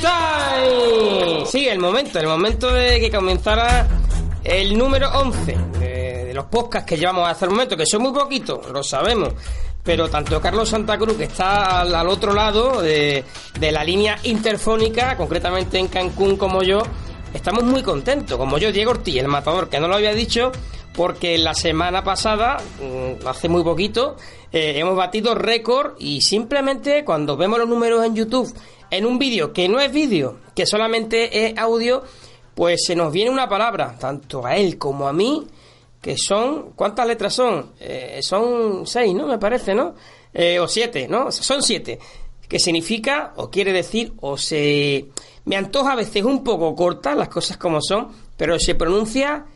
Time. Sí, el momento, el momento de que comenzara el número 11 de, de los podcasts que llevamos hasta el momento, que son muy poquitos, lo sabemos. Pero tanto Carlos Santa Cruz, que está al, al otro lado de, de la línea interfónica, concretamente en Cancún, como yo, estamos muy contentos. Como yo, Diego Ortiz, el matador, que no lo había dicho, porque la semana pasada, mm, hace muy poquito, eh, hemos batido récord y simplemente cuando vemos los números en YouTube en un vídeo que no es vídeo, que solamente es audio, pues se nos viene una palabra, tanto a él como a mí, que son, ¿cuántas letras son? Eh, son seis, ¿no? Me parece, ¿no? Eh, o siete, ¿no? Son siete, que significa, o quiere decir, o se... Me antoja a veces un poco corta las cosas como son, pero se pronuncia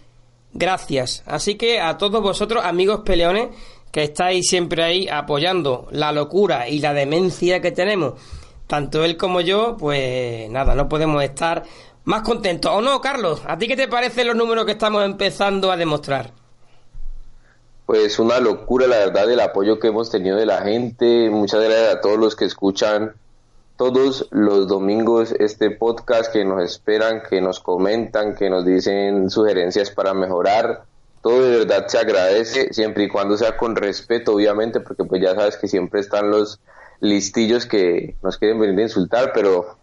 gracias. Así que a todos vosotros, amigos peleones, que estáis siempre ahí apoyando la locura y la demencia que tenemos, tanto él como yo, pues nada, no podemos estar más contentos. ¿O no, Carlos? ¿A ti qué te parecen los números que estamos empezando a demostrar? Pues una locura, la verdad, el apoyo que hemos tenido de la gente. Muchas gracias a todos los que escuchan todos los domingos este podcast, que nos esperan, que nos comentan, que nos dicen sugerencias para mejorar. Todo de verdad se agradece, siempre y cuando sea con respeto, obviamente, porque pues ya sabes que siempre están los listillos que nos quieren venir a insultar, pero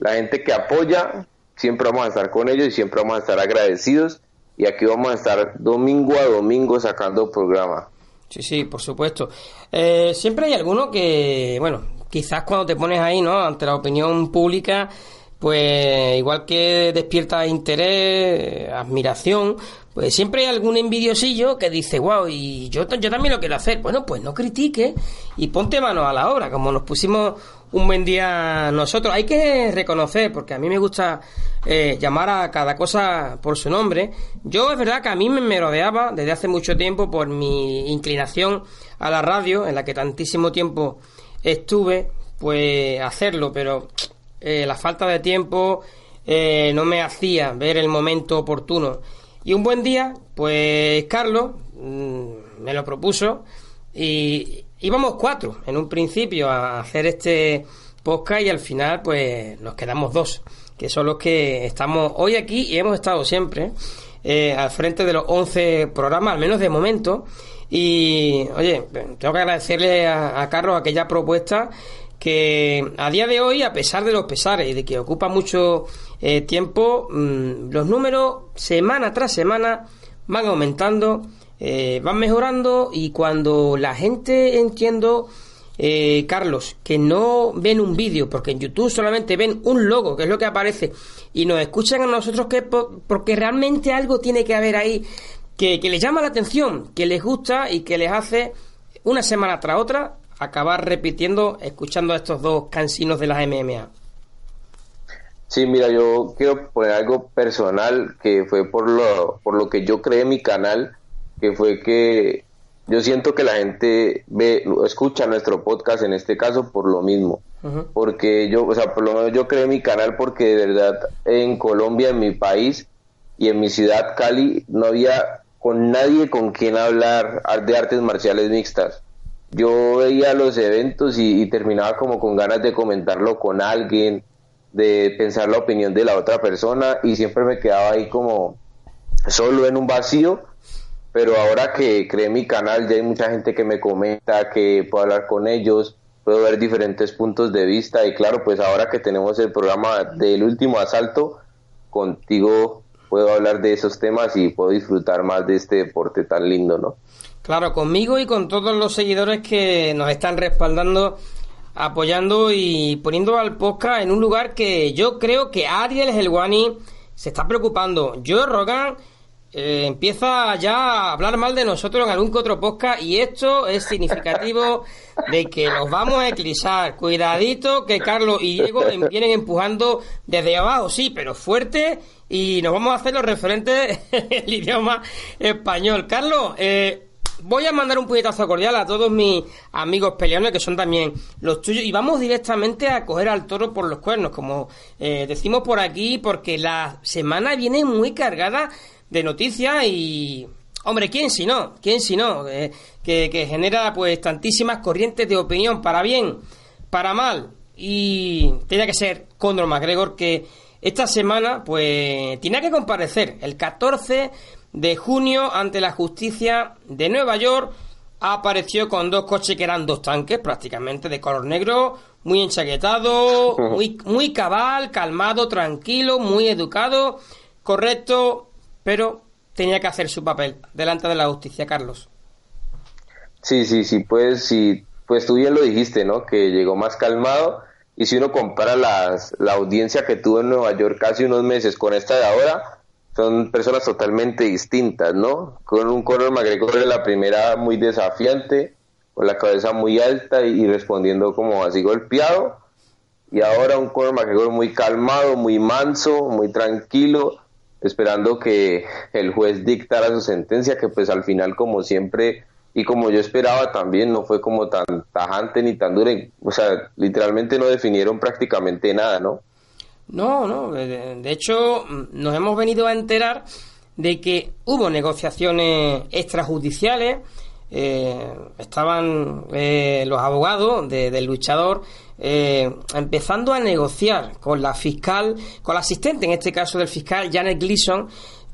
la gente que apoya, siempre vamos a estar con ellos y siempre vamos a estar agradecidos y aquí vamos a estar domingo a domingo sacando programa. Sí, sí, por supuesto. Eh, siempre hay alguno que, bueno, quizás cuando te pones ahí, ¿no? Ante la opinión pública, pues igual que despierta interés, admiración, pues siempre hay algún envidiosillo que dice, wow, y yo, yo también lo quiero hacer. Bueno, pues no critique y ponte mano a la obra, como nos pusimos un buen día nosotros. Hay que reconocer, porque a mí me gusta eh, llamar a cada cosa por su nombre. Yo es verdad que a mí me merodeaba desde hace mucho tiempo por mi inclinación a la radio, en la que tantísimo tiempo estuve, pues hacerlo, pero eh, la falta de tiempo eh, no me hacía ver el momento oportuno. Y un buen día, pues Carlos mm, me lo propuso y íbamos cuatro en un principio a hacer este podcast y al final pues nos quedamos dos, que son los que estamos hoy aquí y hemos estado siempre eh, al frente de los 11 programas, al menos de momento. Y oye, tengo que agradecerle a, Carlos aquella propuesta que a día de hoy, a pesar de los pesares y de que ocupa mucho eh, tiempo, mmm, los números semana tras semana van aumentando, eh, van mejorando y cuando la gente entiendo, eh, Carlos, que no ven un vídeo, porque en YouTube solamente ven un logo, que es lo que aparece, y nos escuchan a nosotros que porque realmente algo tiene que haber ahí que, que les llama la atención, que les gusta y que les hace una semana tras otra acabar repitiendo, escuchando a estos dos cansinos de las MMA. Sí, mira, yo quiero poner algo personal que fue por lo, por lo que yo creé mi canal, que fue que yo siento que la gente ve, escucha nuestro podcast en este caso por lo mismo. Uh -huh. Porque yo, o sea, por lo menos yo creé mi canal porque de verdad en Colombia, en mi país y en mi ciudad, Cali, no había con nadie con quien hablar de artes marciales mixtas. Yo veía los eventos y, y, terminaba como con ganas de comentarlo con alguien, de pensar la opinión de la otra persona y siempre me quedaba ahí como solo en un vacío, pero ahora que creé mi canal ya hay mucha gente que me comenta, que puedo hablar con ellos, puedo ver diferentes puntos de vista. Y claro, pues ahora que tenemos el programa del último asalto, contigo puedo hablar de esos temas y puedo disfrutar más de este deporte tan lindo, ¿no? Claro, conmigo y con todos los seguidores que nos están respaldando, apoyando y poniendo al podcast en un lugar que yo creo que Ariel Helwani se está preocupando. Yo, Rogan, eh, empieza ya a hablar mal de nosotros en algún que otro podcast y esto es significativo de que nos vamos a eclipsar. Cuidadito que Carlos y Diego vienen empujando desde abajo, sí, pero fuerte y nos vamos a hacer los referentes el idioma español. Carlos, eh, voy a mandar un puñetazo cordial a todos mis amigos peleones que son también los tuyos y vamos directamente a coger al toro por los cuernos, como eh, decimos por aquí, porque la semana viene muy cargada de noticias y hombre quién si no quién si no eh, que, que, genera pues tantísimas corrientes de opinión para bien para mal y tenía que ser Conor McGregor que esta semana pues tiene que comparecer el 14 de junio ante la justicia de Nueva York apareció con dos coches que eran dos tanques prácticamente de color negro muy enchaquetado muy muy cabal calmado tranquilo muy educado correcto pero tenía que hacer su papel delante de la justicia, Carlos. Sí, sí, sí, pues sí, pues tú bien lo dijiste, ¿no? Que llegó más calmado y si uno compara las, la audiencia que tuvo en Nueva York hace unos meses con esta de ahora, son personas totalmente distintas, ¿no? Con un Conor McGregor de la primera muy desafiante, con la cabeza muy alta y, respondiendo como así golpeado, y ahora un Conor McGregor muy calmado, muy manso, muy tranquilo, esperando que el juez dictara su sentencia, que pues al final como siempre y como yo esperaba también no fue como tan tajante ni tan dura, o sea, literalmente no definieron prácticamente nada, ¿no? No, no, de, hecho nos hemos venido a enterar de que hubo negociaciones extrajudiciales, eh, estaban eh, los abogados del luchador eh, empezando a negociar con la fiscal, con la asistente, en este caso del fiscal Janet Gleason,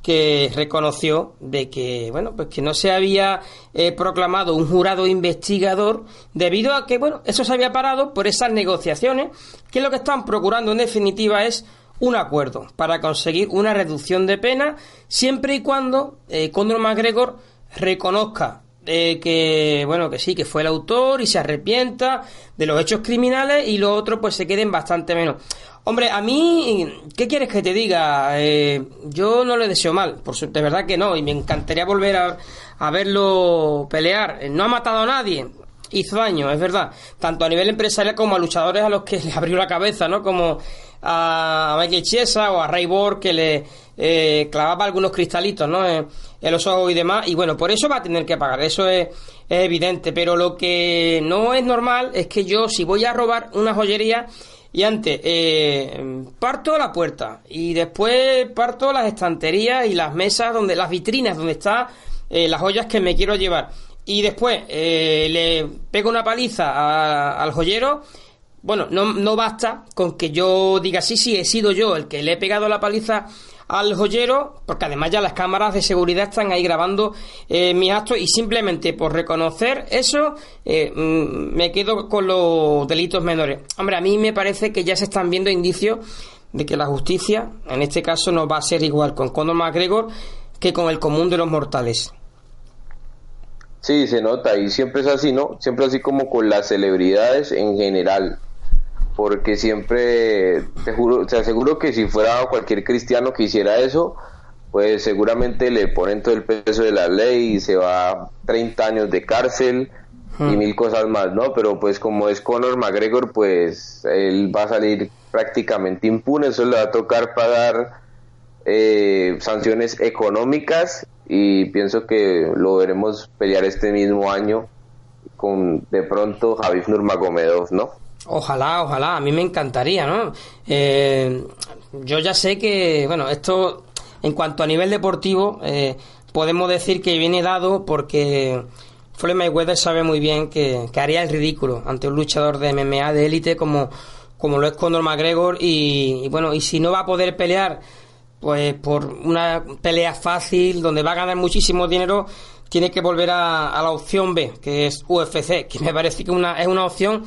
que reconoció de que bueno pues que no se había eh, proclamado un jurado investigador debido a que bueno eso se había parado por esas negociaciones que lo que están procurando en definitiva es un acuerdo para conseguir una reducción de pena siempre y cuando eh, Conor McGregor reconozca que bueno que sí que fue el autor y se arrepienta de los hechos criminales y los otros pues se queden bastante menos. Hombre a mí qué quieres que te diga eh, yo no le deseo mal por de verdad que no y me encantaría volver a, a verlo pelear. No ha matado a nadie hizo daño, es verdad, tanto a nivel empresarial como a luchadores a los que le abrió la cabeza, ¿no? Como a Michael Chiesa o a Ray Borg que le eh, clavaba algunos cristalitos, ¿no? En, los ojos y demás. Y bueno, por eso va a tener que pagar, eso es, evidente. Pero lo que no es normal es que yo, si voy a robar una joyería y antes eh, parto la puerta y después parto las estanterías y las mesas, donde las vitrinas donde están eh, las joyas que me quiero llevar. Y después eh, le pego una paliza al joyero bueno, no, no basta con que yo diga sí, sí, he sido yo el que le he pegado la paliza al joyero, porque además ya las cámaras de seguridad están ahí grabando eh, mis actos y simplemente por reconocer eso eh, mm, me quedo con los delitos menores. Hombre, a mí me parece que ya se están viendo indicios de que la justicia, en este caso, no va a ser igual con Conor McGregor que con el común de los mortales. Sí, se nota y siempre es así, ¿no? Siempre así como con las celebridades en general porque siempre, te juro, te aseguro que si fuera cualquier cristiano que hiciera eso, pues seguramente le ponen todo el peso de la ley y se va 30 años de cárcel y hmm. mil cosas más, ¿no? Pero pues como es Conor McGregor, pues él va a salir prácticamente impune, eso le va a tocar pagar eh, sanciones económicas y pienso que lo veremos pelear este mismo año con de pronto Javier Nurmagomedov, ¿no? Ojalá, ojalá, a mí me encantaría, ¿no? Eh, yo ya sé que, bueno, esto en cuanto a nivel deportivo, eh, podemos decir que viene dado porque Floyd Mayweather sabe muy bien que, haría el ridículo ante un luchador de MMA de élite como, como lo es Conor McGregor y, bueno, y si no va a poder pelear pues por una pelea fácil donde va a ganar muchísimo dinero tiene que volver a, a la opción B que es UFC que me parece que una, es una opción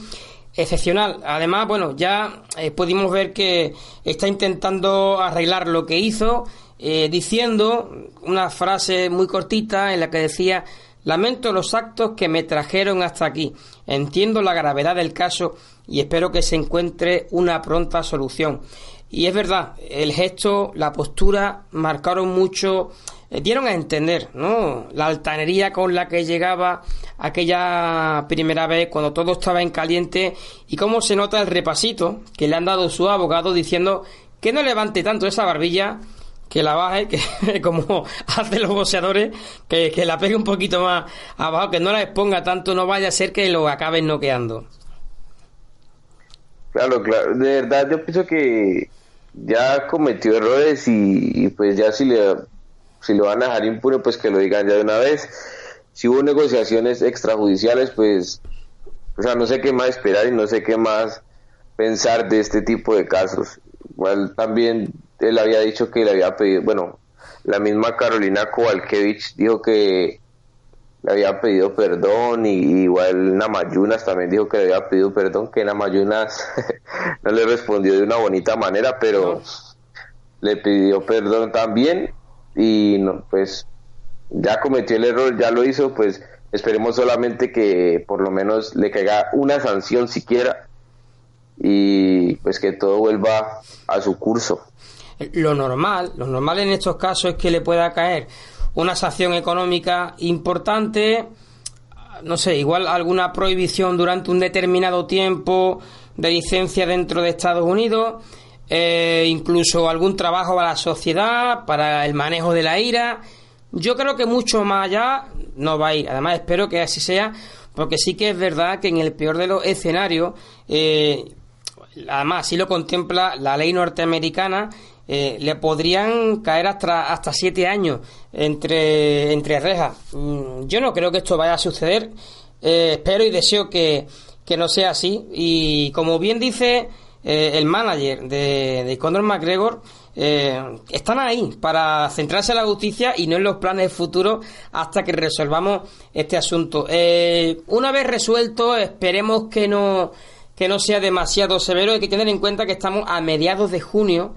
excepcional. Además, bueno, ya eh, pudimos ver que está intentando arreglar lo que hizo, eh, diciendo una frase muy cortita en la que decía Lamento los actos que me trajeron hasta aquí. Entiendo la gravedad del caso y espero que se encuentre una pronta solución. Y es verdad, el gesto, la postura marcaron mucho, dieron a entender, ¿no? La altanería con la que llegaba aquella primera vez cuando todo estaba en caliente y cómo se nota el repasito que le han dado su abogado diciendo que no levante tanto esa barbilla, que la baje, que como hacen los boxeadores, que, que la pegue un poquito más abajo, que no la exponga tanto, no vaya a ser que lo acaben noqueando. Claro, claro. De verdad, yo pienso que ya cometió errores y, pues ya si le si lo van a dejar impune, pues que lo digan ya de una vez. Si hubo negociaciones extrajudiciales, pues, o sea, no sé qué más esperar y no sé qué más pensar de este tipo de casos. Igual también él había dicho que le había pedido, bueno, la misma Carolina Kowalkiewicz dijo que le había pedido perdón y igual Namayunas también dijo que le había pedido perdón, que Namayunas no le respondió de una bonita manera, pero le pidió perdón también y no, pues ya cometió el error, ya lo hizo, pues esperemos solamente que por lo menos le caiga una sanción siquiera y pues que todo vuelva a su curso. Lo normal, lo normal en estos casos es que le pueda caer una sanción económica importante, no sé, igual alguna prohibición durante un determinado tiempo de licencia dentro de Estados Unidos, eh, incluso algún trabajo a la sociedad para el manejo de la ira. Yo creo que mucho más allá no va a ir. Además, espero que así sea, porque sí que es verdad que en el peor de los escenarios, eh, además, sí lo contempla la ley norteamericana eh, le podrían caer hasta, hasta siete años entre, entre rejas. Mm, yo no creo que esto vaya a suceder. Espero y deseo que, no sea así. Y como bien dice eh, el manager de, de Conor McGregor, están ahí para centrarse en la justicia y no en los planes futuros hasta que resolvamos este asunto. una vez resuelto, esperemos que no, que no sea demasiado severo. Hay que tener en cuenta que estamos a mediados de junio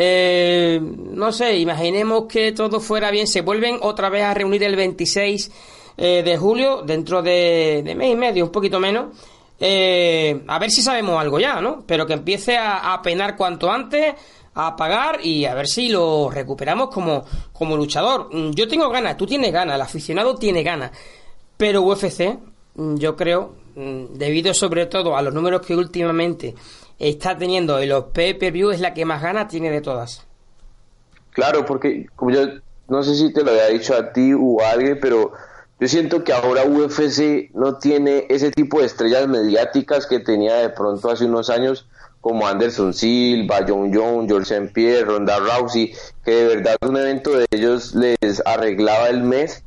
eh, no sé, imaginemos que todo fuera bien, se vuelven otra vez a reunir el 26 eh, de julio, dentro de, mes y medio, un poquito menos. Eh, a ver si sabemos algo ya, ¿no? Pero que empiece a, penar cuanto antes, a pagar y a ver si lo recuperamos como, como luchador. Mm, yo tengo ganas, tú tienes ganas, el aficionado tiene ganas, pero UFC, mm, yo creo, mm, debido sobre todo a los números que últimamente está teniendo en los pay-per-view es la que más gana tiene de todas. Claro, porque como yo no sé si te lo había dicho a ti o a alguien, pero yo siento que ahora UFC no tiene ese tipo de estrellas mediáticas que tenía de pronto hace unos años como Anderson Silva, John Jones, George St. Pierre, Ronda Rousey, que de verdad un evento de ellos les arreglaba el mes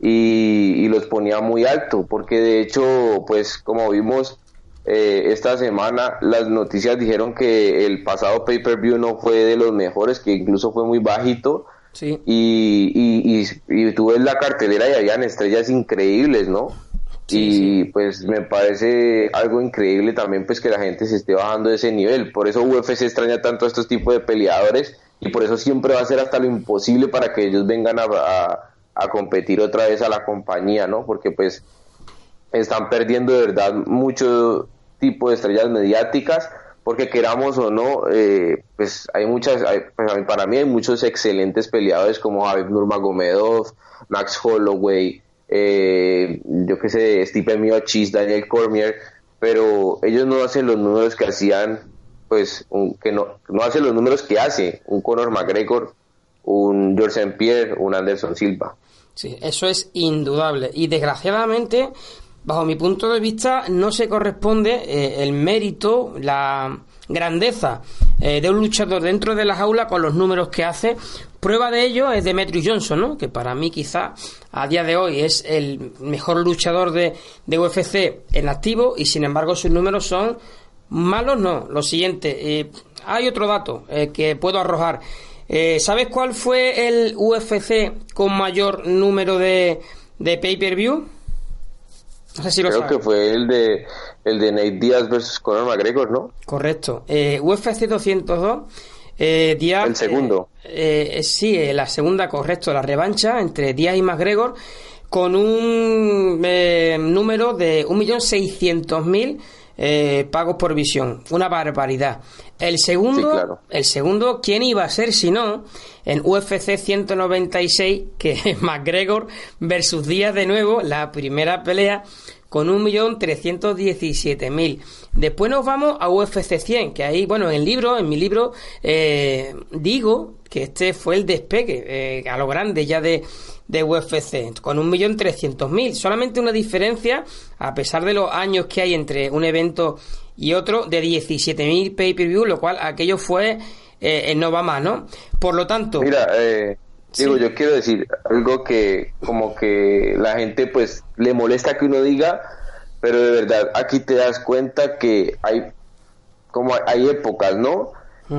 y, y los ponía muy alto, porque de hecho, pues como vimos, eh, esta semana las noticias dijeron que el pasado pay-per-view no fue de los mejores, que incluso fue muy bajito. Sí. Y, y, y, tú ves la cartelera y habían estrellas increíbles, ¿no? y pues me parece algo increíble también pues que la gente se esté bajando de ese nivel. Por eso UFC extraña tanto a estos tipos de peleadores y por eso siempre va a ser hasta lo imposible para que ellos vengan a, a, a competir otra vez a la compañía, ¿no? Porque pues están perdiendo de verdad mucho tipo de estrellas mediáticas, porque queramos o no, eh, pues hay muchas, pues, para mí hay muchos excelentes peleadores como Javier Nurmagomedov, Max Holloway, eh, yo qué sé, Stipe Miocic, Daniel Cormier, pero ellos no hacen los números que hacían, pues, que no, no hacen los números que hace un Conor McGregor, un George St. Pierre, un Anderson Silva. Sí, eso es indudable. Y desgraciadamente, bajo mi punto de vista, no se corresponde eh, el mérito, la grandeza eh, de un luchador dentro de la jaula con los números que hace. Prueba de ello es Demetrius Johnson, ¿no? que para mí quizá a día de hoy es el mejor luchador de, de UFC en activo y sin embargo sus números son malos, no. Lo siguiente, eh, hay otro dato que puedo arrojar. ¿Sabes cuál fue el UFC con mayor número de, de pay-per-view? Creo que fue el de el de Nate Diaz versus Conor McGregor, ¿no? Correcto. Eh, UFC 202. Eh, Díaz, el segundo. Eh, eh sí, la segunda, correcto, la revancha entre Díaz y McGregor con un número de 1.600.000 eh, pagos por visión. Una barbaridad. El segundo, el segundo, ¿quién iba a ser si no? En UFC 196, que es McGregor versus Díaz de nuevo, la primera pelea con 1.317.000. Después nos vamos a UFC 100, que ahí, bueno, en el libro, en mi libro, eh, digo que este fue el despegue eh, a lo grande ya de, de UFC, con 1.300.000. Solamente una diferencia, a pesar de los años que hay entre un evento y otro, de 17.000 pay-per-view, lo cual aquello fue eh, no va más, ¿no? Por lo tanto... Mira, eh, digo, yo quiero decir algo que como que la gente pues le molesta que uno diga, pero de verdad aquí te das cuenta que hay como hay épocas, ¿no?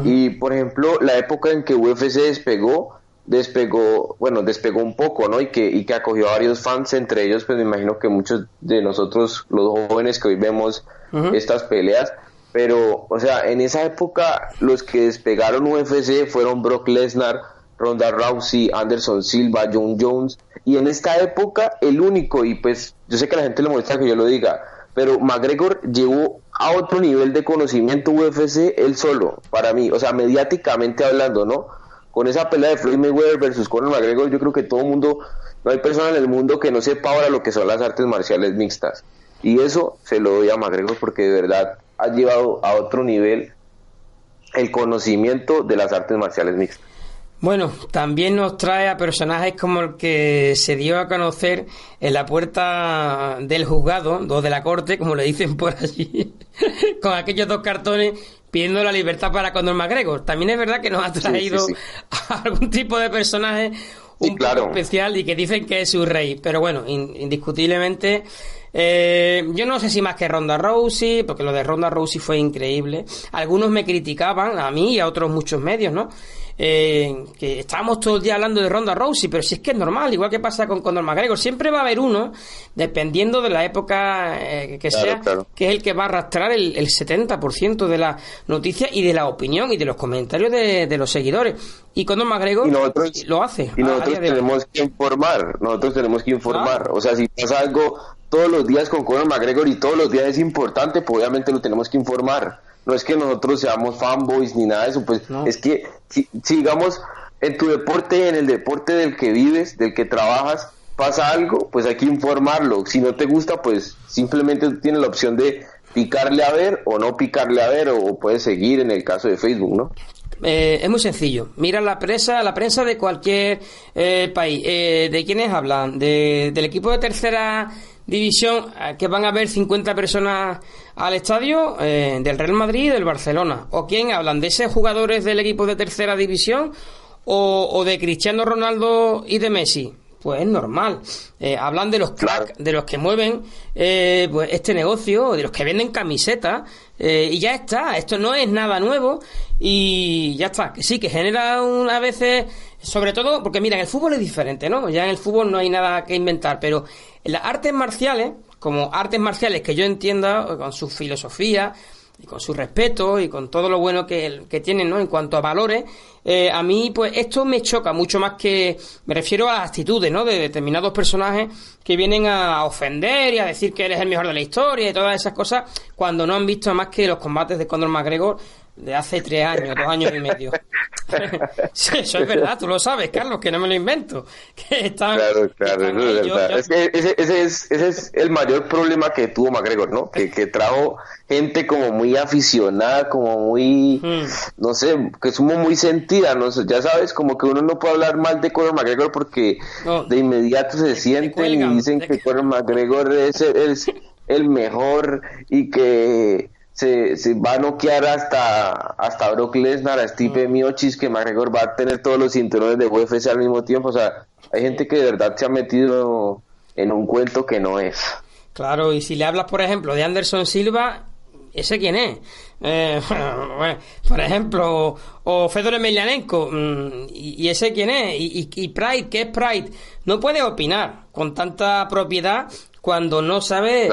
Y por ejemplo, la época en que UFC despegó, despegó, bueno, despegó un poco, ¿no? Y que, y que acogió a varios fans, entre ellos, pues me imagino que muchos de nosotros, los jóvenes que hoy vemos estas peleas, pero, o sea, en esa época los que despegaron UFC fueron Brock Lesnar, Ronda Rousey, Anderson Silva, John Jones, y en esta época el único, y pues yo sé que a la gente le molesta que yo lo diga, pero McGregor llevó a otro nivel de conocimiento UFC él solo, para mí, o sea, mediáticamente hablando, ¿no? Con esa pelea de Floyd Mayweather versus Conor McGregor, yo creo que todo el mundo, no hay persona en el mundo que no sepa ahora lo que son las artes marciales mixtas. Y eso se lo doy a McGregor porque de verdad ha llevado a otro nivel el conocimiento de las artes marciales mixtas. Bueno, también nos trae a personajes como el que se dio a conocer en la puerta del juzgado, dos de la corte, como le dicen por allí, con aquellos dos cartones pidiendo la libertad para Conor McGregor. También es verdad que nos ha traído algún tipo de personaje un poco especial y que dicen que es su rey. Pero bueno, indiscutiblemente eh, yo no sé si más que Ronda Rousey, porque lo de Ronda Rousey fue increíble. Algunos me criticaban, a mí y a otros muchos medios, ¿no? Eh, que estábamos todo el día hablando de Ronda Rousey, pero si es que es normal, igual que pasa con Conor McGregor, siempre va a haber uno, dependiendo de la época eh, que sea, que es el que va a arrastrar el, 70% de la noticia y de la opinión y de los comentarios de, los seguidores. Y Conor McGregor lo hace. Y nosotros tenemos que informar, nosotros tenemos que informar. O sea, si pasa algo todos los días con Conor McGregor y todos los días es importante, pues obviamente lo tenemos que informar. No es que nosotros seamos fanboys ni nada de eso, pues es que si, digamos en tu deporte, en el deporte del que vives, del que trabajas, pasa algo, pues hay que informarlo. Si no te gusta, pues simplemente tienes la opción de picarle a ver o no picarle a ver o puedes seguir en el caso de Facebook, ¿no? Eh, es muy sencillo. Mira la prensa, la prensa de cualquier eh, país. Eh, ¿De quiénes hablan? De, ¿Del equipo de tercera división eh, que van a ver 50 personas al estadio eh, del Real Madrid y del Barcelona. ¿O quién hablan? ¿De esos jugadores del equipo de tercera división o, de Cristiano Ronaldo y de Messi? Pues es normal. Eh, hablan de los cracks, de los que mueven pues este negocio, de los que venden camisetas, y ya está. Esto no es nada nuevo y ya está. Que sí, que genera una veces, sobre todo, porque mira, el fútbol es diferente, ¿no? Ya en el fútbol no hay nada que inventar, pero en las artes marciales, como artes marciales que yo entienda, con su filosofía, y con su respeto y con todo lo bueno que, que tienen ¿no? en cuanto a valores, eh, a mí pues esto me choca mucho más que me refiero a las actitudes ¿no? de determinados personajes que vienen a ofender y a decir que eres el mejor de la historia y todas esas cosas cuando no han visto más que los combates de Conor McGregor de hace tres años, dos años y medio. sí, eso es verdad, tú lo sabes, Carlos, que no me lo invento. Que claro, claro, eso es verdad. Es que ese, ese, es, ese es el mayor problema que tuvo McGregor, ¿no? Que, que trajo gente como muy aficionada, como muy, hmm. no sé, que somos muy sentida, ¿no? Ya sabes, como que uno no puede hablar mal de Conor McGregor porque de inmediato se sienten y dicen que Conor McGregor es, es el mejor y que se, se, va a noquear hasta, hasta Brock Lesnar, a Steve mm. Miocic, que McGregor va a tener todos los cinturones de UFC al mismo tiempo. O sea, hay gente que de verdad se ha metido en un cuento que no es. Claro, y si le hablas, por ejemplo, de Anderson Silva, ¿ese quién es? Eh, por ejemplo, o Fedor Emelianenko, mm, ¿y ese quién es? ¿Y, y, y Pride, qué es Pride? No puede opinar con tanta propiedad cuando no sabe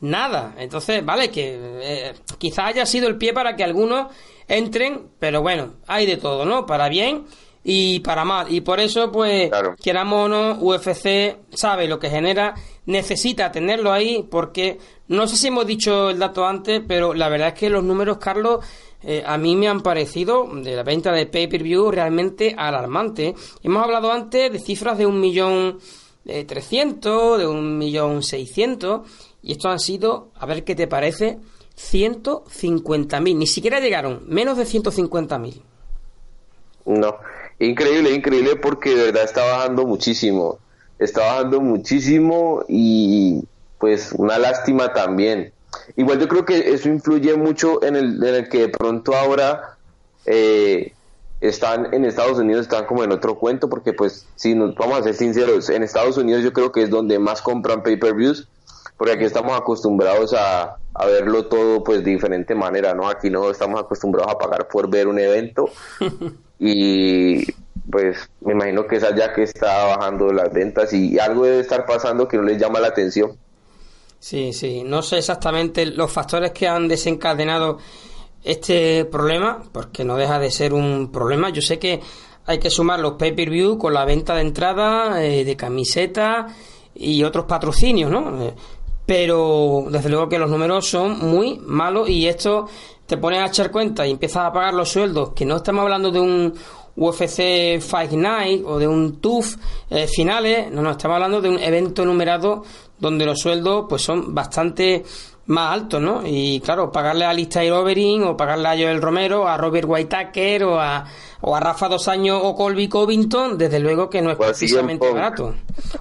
nada. Entonces, vale, que eh, quizá haya sido el pie para que algunos entren, pero bueno, hay de todo, ¿no? Para bien y para mal. Y por eso, pues, queramos o no, UFC sabe lo que genera, necesita tenerlo ahí, porque no sé si hemos dicho el dato antes, pero la verdad es que los números, Carlos, eh, a mí me han parecido de la venta de pay-per-view realmente alarmante. Hemos hablado antes de cifras de un millón de un millón seiscientos, y estos han sido, a ver qué te parece, 150.000. Ni siquiera llegaron, menos de 150.000. No, increíble, increíble porque de verdad está bajando muchísimo. Está bajando muchísimo y pues una lástima también. Igual yo creo que eso influye mucho en el, en el que de pronto ahora eh, están en Estados Unidos, están como en otro cuento, porque pues si nos vamos a ser sinceros, en Estados Unidos yo creo que es donde más compran pay-per-views, porque aquí estamos acostumbrados a, a verlo todo pues de diferente manera, ¿no? Aquí no estamos acostumbrados a pagar por ver un evento y pues me imagino que es allá que está bajando las ventas y algo debe estar pasando que no les llama la atención. Sí, sí, no sé exactamente los factores que han desencadenado este problema, porque no deja de ser un problema. Yo sé que hay que sumar los pay-per-view con la venta de entrada, eh, de camisetas y otros patrocinios, ¿no? Eh, pero desde luego que los números son muy malos y esto te pones a echar cuenta y empiezas a pagar los sueldos, que no estamos hablando de un UFC Fight Night o de un TUF eh, finales, no, no, estamos hablando de un evento numerado donde los sueldos pues son bastante más altos, ¿no? Y claro, pagarle a Lister Overin o pagarle a Joel Romero, a Robert Whitaker o a, o a Rafa Dos Años o Colby Covington, desde luego que no es precisamente barato.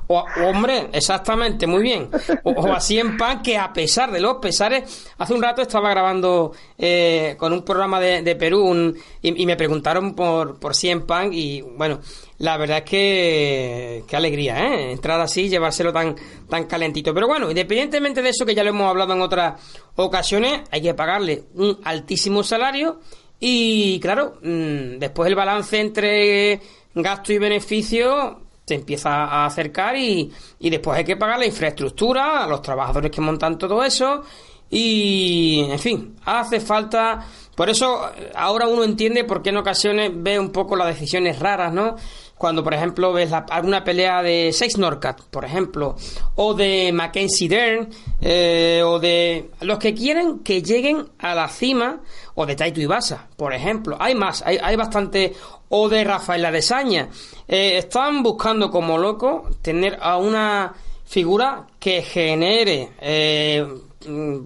O, hombre, exactamente, muy bien. O, así en pan que a pesar de los pesares, hace un rato estaba grabando eh, con un programa de, Perú y, me preguntaron por, por Cien Pan y bueno, la verdad es que qué alegría, ¿eh? Entrar así y llevárselo tan, tan calentito. Pero bueno, independientemente de eso, que ya lo hemos hablado en otras ocasiones, hay que pagarle un altísimo salario y claro, mm, después el balance entre gasto y beneficio se empieza a acercar y, y después hay que pagar la infraestructura, a los trabajadores que montan todo eso y, en fin, hace falta... Por eso ahora uno entiende por qué en ocasiones ve un poco las decisiones raras, ¿no? Cuando por ejemplo ves alguna pelea de Sex Norcat, por ejemplo, o de Mackenzie Dern, eh, o de los que quieren que lleguen a la cima, o de Taito Ibasa, por ejemplo. Hay más, hay, hay bastante, o de Rafael Adesaña. Eh, están buscando como loco tener a una figura que genere eh,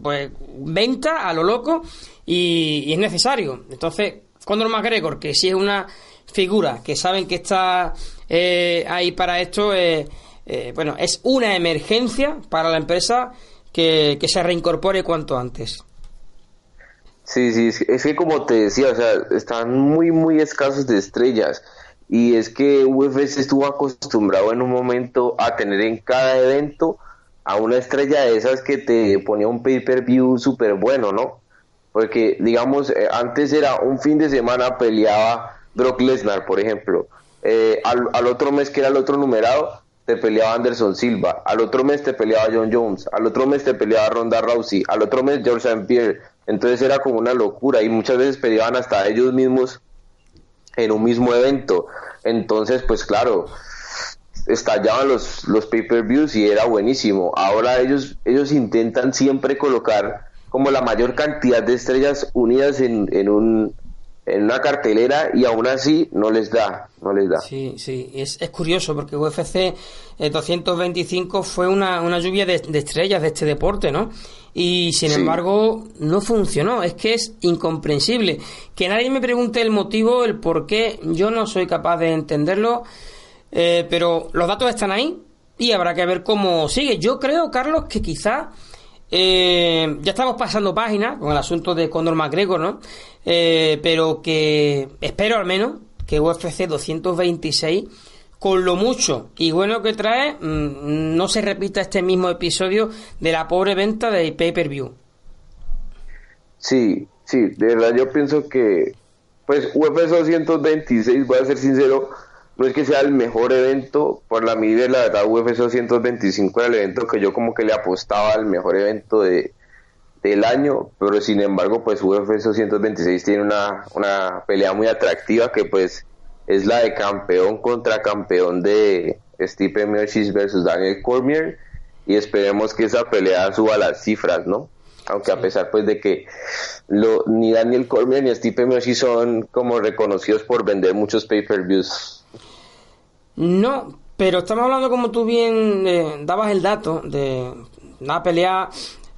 pues venta a lo loco y, es necesario. Entonces, Conor McGregor, que si es una figura que saben que está eh, ahí para esto, eh, eh, bueno, es una emergencia para la empresa que, se reincorpore cuanto antes. Sí, sí, es que como te decía, o sea, están muy, muy escasos de estrellas. Y es que UFC estuvo acostumbrado en un momento a tener en cada evento a una estrella de esas que te ponía un pay-per-view súper bueno, ¿no? Porque, digamos, antes era un fin de semana peleaba Brock Lesnar, por ejemplo. Eh, al, otro mes, que era el otro numerado, te peleaba Anderson Silva. Al otro mes te peleaba John Jones. Al otro mes te peleaba Ronda Rousey. Al otro mes George St. Pierre. Entonces era como una locura y muchas veces peleaban hasta ellos mismos en un mismo evento. Entonces, pues claro, estallaban los, los pay-per-views y era buenísimo. Ahora ellos, ellos intentan siempre colocar como la mayor cantidad de estrellas unidas en, en, un, en una cartelera y aún así no les da, no les da. Sí, sí, es, es curioso porque UFC 225 eh, fue una, una lluvia de, estrellas de este deporte, ¿no? Y sin embargo no funcionó, es que es incomprensible. Que nadie me pregunte el motivo, el por qué, yo no soy capaz de entenderlo, eh, pero los datos están ahí y habrá que ver cómo sigue. Yo creo, Carlos, que quizá... Eh, ya estamos pasando página con el asunto de Conor McGregor, ¿no? Eh, pero que espero al menos que UFC 226 con lo mucho y bueno que trae mm, no se repita este mismo episodio de la pobre venta de pay-per-view. Sí, sí, de verdad yo pienso que pues UFC 226, voy a ser sincero, no es que sea el mejor evento, por la medida la verdad UFC 225 era el evento que yo como que le apostaba al mejor evento de, del año, pero sin embargo, pues UFC 226 tiene una, una pelea muy atractiva que pues es la de campeón contra campeón de Stipe Miocic versus Daniel Cormier y esperemos que esa pelea suba las cifras, ¿no? Aunque a pesar pues de que lo, ni Daniel Cormier ni Stipe Miocic son como reconocidos por vender muchos pay-per-views. No, pero estamos hablando como tú bien eh, dabas el dato de una pelea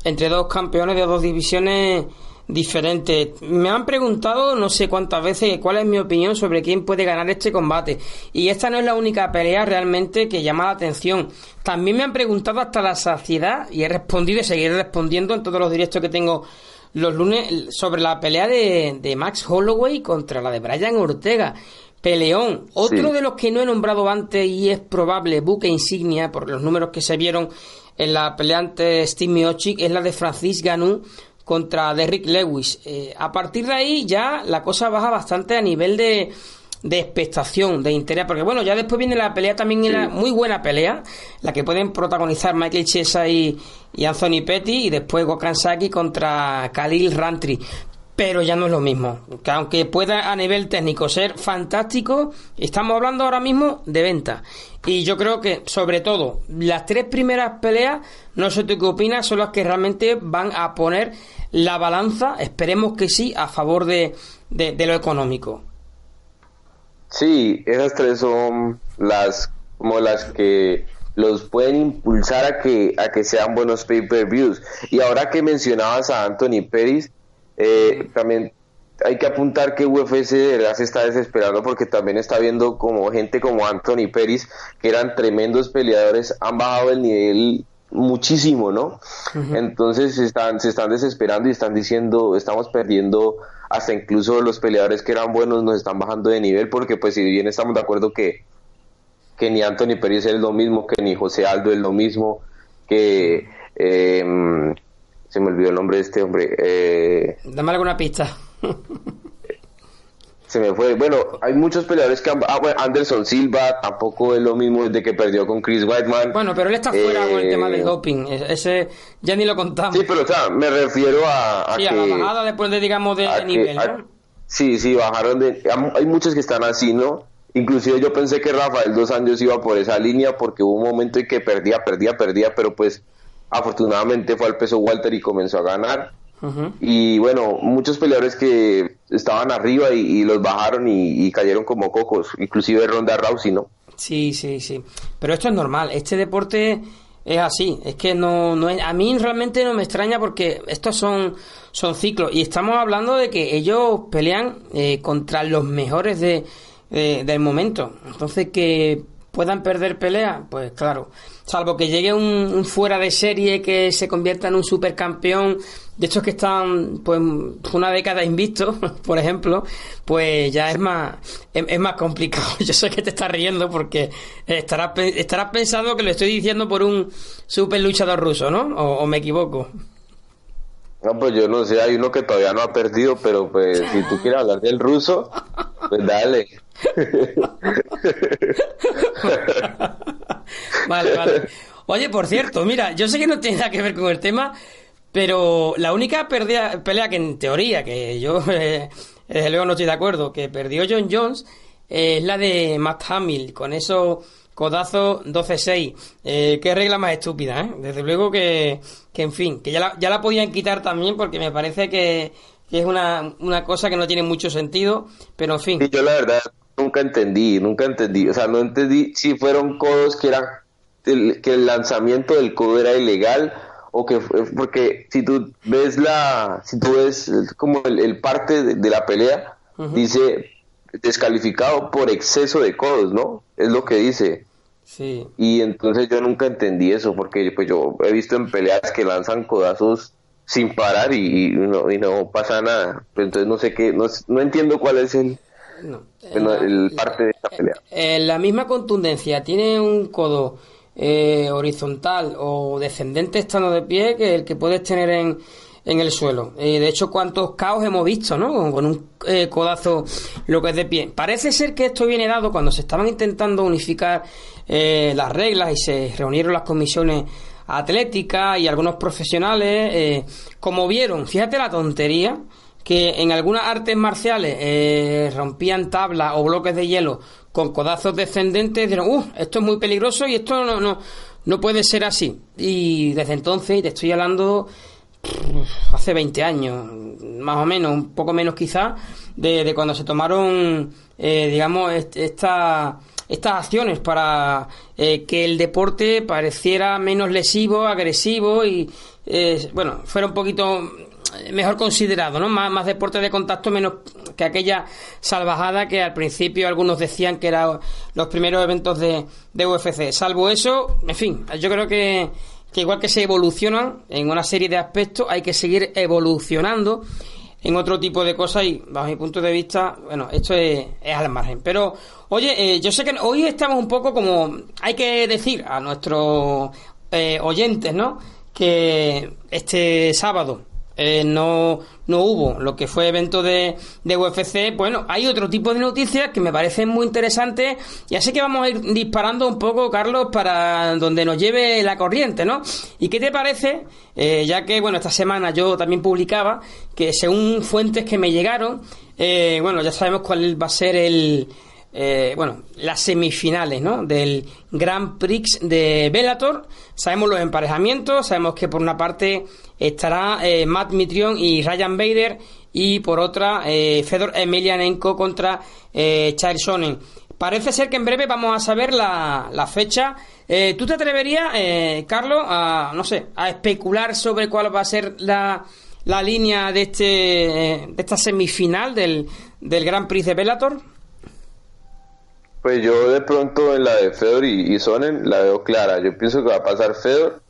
entre dos campeones de dos divisiones diferente. Me han preguntado no sé cuántas veces cuál es mi opinión sobre quién puede ganar este combate. Y esta no es la única pelea realmente que llama la atención. También me han preguntado hasta la saciedad y he respondido y seguiré respondiendo en todos los directos que tengo los lunes sobre la pelea de, Max Holloway contra la de Brian Ortega. Peleón, otro de los que no he nombrado antes y es probable buque insignia por los números que se vieron en la pelea ante Steve Miocic es la de Francis Ganou contra Derrick Lewis. Eh, a partir de ahí ya la cosa baja bastante a nivel de, de expectación, de interés, porque bueno, ya después viene la pelea también, una muy buena pelea, la que pueden protagonizar Michael Chiesa y, Anthony Petty, y después Gokan Saki contra Khalil Rantry pero ya no es lo mismo. Que aunque pueda a nivel técnico ser fantástico, estamos hablando ahora mismo de venta. Y yo creo que, sobre todo, las tres primeras peleas, no sé tú qué opinas, son las que realmente van a poner la balanza, esperemos que sí, a favor de, de, lo económico. Sí, esas tres son las como las que los pueden impulsar a que a que sean buenos pay-per-views. Y ahora que mencionabas a Anthony Pérez, eh, también hay que apuntar que UFC de verdad se está desesperando porque también está viendo como gente como Anthony Pérez, que eran tremendos peleadores, han bajado el nivel muchísimo, ¿no? Entonces se están, se están desesperando y están diciendo, estamos perdiendo hasta incluso los peleadores que eran buenos nos están bajando de nivel porque pues si bien estamos de acuerdo que, que ni Anthony Pérez es lo mismo, que ni José Aldo es lo mismo, que... Eh, se me olvidó el nombre de este hombre. Eh, Dame alguna pista. se me fue. Bueno, hay muchos peleadores que han... Ah, bueno, Anderson Silva tampoco es lo mismo desde que perdió con Chris Whiteman. Bueno, pero él está fuera con el tema del eh, doping. E-, ese ya ni lo contamos. Sí, pero o sea, me refiero a... a sí, a la bajada después de, digamos, de, nivel, ¿no? sí, sí, bajaron de... Hay muchos que están así, ¿no? Inclusive yo pensé que Rafael Dos Años iba por esa línea porque hubo un momento en que perdía, perdía, perdía, pero pues afortunadamente fue al peso Walter y comenzó a ganar. Y bueno, muchos peleadores que estaban arriba y, los bajaron y, cayeron como cocos, inclusive Ronda Rousey, ¿no? Sí, sí, sí. Pero esto es normal, este deporte es así, es que no, no es, a mí realmente no me extraña porque estos son, son ciclos y estamos hablando de que ellos pelean eh, contra los mejores de, del momento. Entonces que puedan perder pelea, pues claro, salvo que llegue un, fuera de serie que se convierta en un supercampeón, de estos que están pues una década invictos, por ejemplo, pues ya es más es, más complicado. Yo sé que te estás riendo porque estarás estarás pensando que lo estoy diciendo por un super luchador ruso, ¿no? o me equivoco. No, pues yo no sé, hay uno que todavía no ha perdido, pero pues si tú quieres hablar del ruso, pues dale. vale, vale. Oye, por cierto, mira, yo sé que no tiene nada que ver con el tema, pero la única pelea que en teoría, que yo eh, desde luego no estoy de acuerdo, que perdió John Jones, es la de Matt Hamill, con eso codazo 12-6. Eh, qué regla más estúpida, ¿eh? Desde luego que, que en fin, que ya la, ya la podían quitar también porque me parece que, es una, una, cosa que no tiene mucho sentido, pero en fin. yo la verdad nunca entendí, nunca entendí, o sea, no entendí si fueron codos que eran, que el lanzamiento del codo era ilegal o que porque si tú ves la, si tú ves como el, parte de, la pelea, dice descalificado por exceso de codos, ¿no? Es lo que dice. Sí. Y entonces yo nunca entendí eso, porque pues yo he visto en peleas que lanzan codazos sin parar y, no, y no pasa nada. Pues entonces no sé qué, no, no entiendo cuál es el, el parte de esta pelea. En la misma contundencia, tiene un codo eh, horizontal o descendente estando de pie que el que puedes tener en, en el suelo. Eh, de hecho, cuántos caos hemos visto, ¿no? Con, un eh, codazo lo que es de pie. Parece ser que esto viene dado cuando se estaban intentando unificar eh, las reglas y se reunieron las comisiones atléticas y algunos profesionales, como vieron, fíjate la tontería, que en algunas artes marciales eh, rompían tablas o bloques de hielo con codazos descendentes, dijeron, uh, esto es muy peligroso y esto no, no, no puede ser así. Y desde entonces, te estoy hablando hace 20 años, más o menos, un poco menos quizás, de, cuando se tomaron, eh, digamos, esta, estas acciones para eh, que el deporte pareciera menos lesivo, agresivo y, eh, bueno, fuera un poquito mejor considerado, ¿no? Más, más deporte de contacto menos que aquella salvajada que al principio algunos decían que eran los primeros eventos de, de UFC. Salvo eso, en fin, yo creo que que igual que se evolucionan en una serie de aspectos, hay que seguir evolucionando en otro tipo de cosas y bajo mi punto de vista, bueno, esto es, al margen. Pero, oye, eh, yo sé que hoy estamos un poco como, hay que decir a nuestros eh, oyentes, ¿no? Que este sábado eh, no, no hubo lo que fue evento de, de UFC, bueno, hay otro tipo de noticias que me parecen muy interesantes y así que vamos a ir disparando un poco, Carlos, para donde nos lleve la corriente, ¿no? ¿Y qué te parece? Eh, ya que, bueno, esta semana yo también publicaba que según fuentes que me llegaron, eh, bueno, ya sabemos cuál va a ser el... bueno, las semifinales ¿no? del Grand Prix de Bellator. Sabemos los emparejamientos, sabemos que por una parte estará eh, Matt Mitrion y Ryan Bader y por otra eh, Fedor Emelianenko contra eh, Charles Sonnen. Parece ser que en breve vamos a saber la, la fecha. Eh, ¿Tú te atreverías, Carlos, a, no sé, a especular sobre cuál va a ser la, la línea de, este, de esta semifinal del, del Grand Prix de Bellator? Pues yo de pronto en la de Fedor y, Sonnen la veo clara. Yo pienso que va a pasar Fedor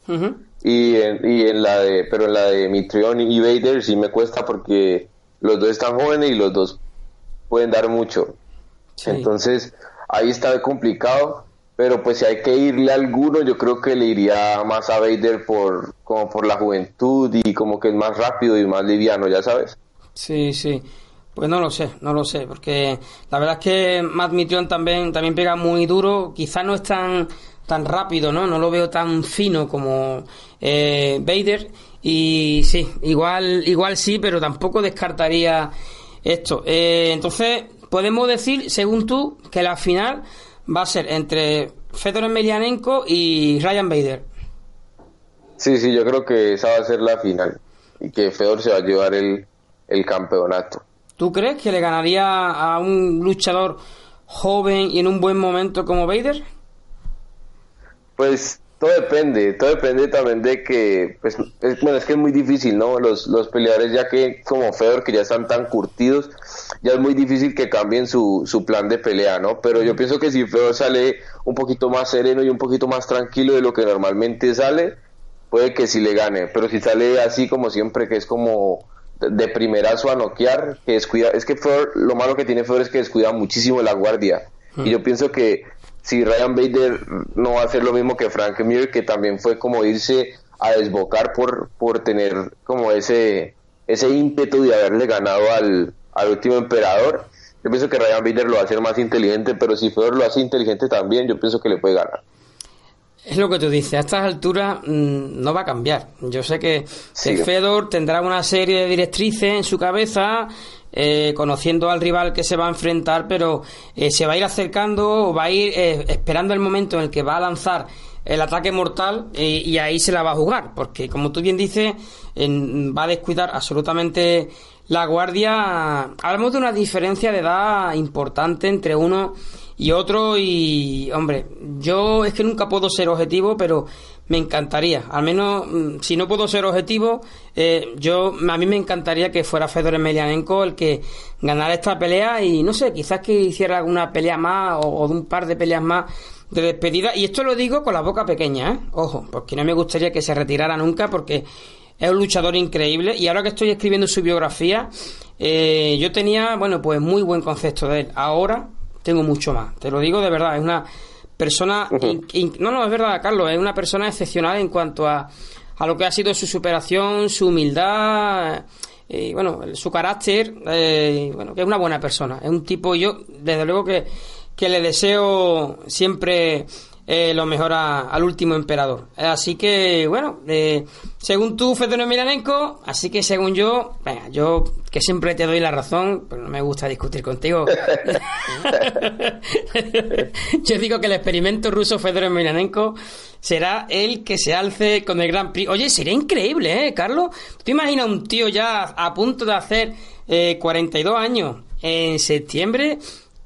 y en, y en la de pero en la de Mitrion y Vader sí me cuesta porque los dos están jóvenes y los dos pueden dar mucho. Entonces ahí está complicado pero pues si hay que irle a alguno yo creo que le iría más a Vader por como por la juventud y como que es más rápido y más liviano ya sabes. Sí sí pues no lo sé, no lo sé, porque la verdad es que Matt Mitrion también, también pega muy duro, quizás no es tan tan rápido, ¿no? No lo veo tan fino como eh, Vader. Y sí, igual, igual sí, pero tampoco descartaría esto. Eh, entonces, podemos decir, según tú, que la final va a ser entre Fedor Emelianenko y Ryan Bader. Sí, sí, yo creo que esa va a ser la final y que Fedor se va a llevar el, el campeonato. ¿Tú crees que le ganaría a un luchador joven y en un buen momento como Vader? Pues todo depende, todo depende también de que, pues, es, bueno, es que es muy difícil, ¿no? Los, los peleadores ya que, como Fedor, que ya están tan curtidos, ya es muy difícil que cambien su, su plan de pelea, ¿no? Pero yo pienso que si Fedor sale un poquito más sereno y un poquito más tranquilo de lo que normalmente sale, puede que sí le gane, pero si sale así como siempre, que es como de primerazo a noquear, que descuida, es que Fedor, lo malo que tiene Fedor es que descuida muchísimo la guardia, y yo pienso que si Ryan Bader no va a hacer lo mismo que Frank Mir, que también fue como irse a desbocar por, por tener como ese, ese ímpetu de haberle ganado al, último emperador. Yo pienso que Ryan Bader lo va a hacer más inteligente, pero si Fedor lo hace inteligente también, yo pienso que le puede ganar. Es lo que tú dices, a estas alturas mm, no va a cambiar. Yo sé que, Fedor tendrá una serie de directrices en su cabeza eh, conociendo al rival que se va a enfrentar, pero eh, se va a ir acercando, va a ir eh, esperando el momento en el que va a lanzar el ataque mortal y ahí se la va a jugar, porque como tú bien dices, va a descuidar absolutamente la guardia. Hablamos de una diferencia de edad importante entre uno y otro y, hombre, yo es que nunca puedo ser objetivo, pero me encantaría, al menos mm, si no puedo ser objetivo, eh, yo a mí me encantaría que fuera Fedor Emelianenko el que ganara esta pelea y no sé, quizás que hiciera alguna pelea más o, de un par de peleas más de despedida y esto lo digo con la boca pequeña, ¿eh? ojo, porque no me gustaría que se retirara nunca porque es un luchador increíble y ahora que estoy escribiendo su biografía, eh, yo tenía, bueno, pues muy buen concepto de él. Ahora tengo mucho más. Te lo digo de verdad, es una persona... no, no, es verdad, Carlos, es una persona excepcional en cuanto a, a lo que ha sido su superación, su humildad, eh, y bueno, su carácter, eh, bueno, que es una buena persona. Es un tipo, yo, desde luego que, que le deseo siempre eh, lo mejor al último emperador. Así que, bueno, eh, según tú, Fedor Emelianenko, así que según yo, venga, yo que siempre te doy la razón, pero no me gusta discutir contigo. yo digo que el experimento ruso Fedor Emelianenko será el que se alce con el Gran Prix. Oye, sería increíble, ¿eh, Carlos? ¿Tú imaginas un tío ya a punto de hacer 42 años en septiembre?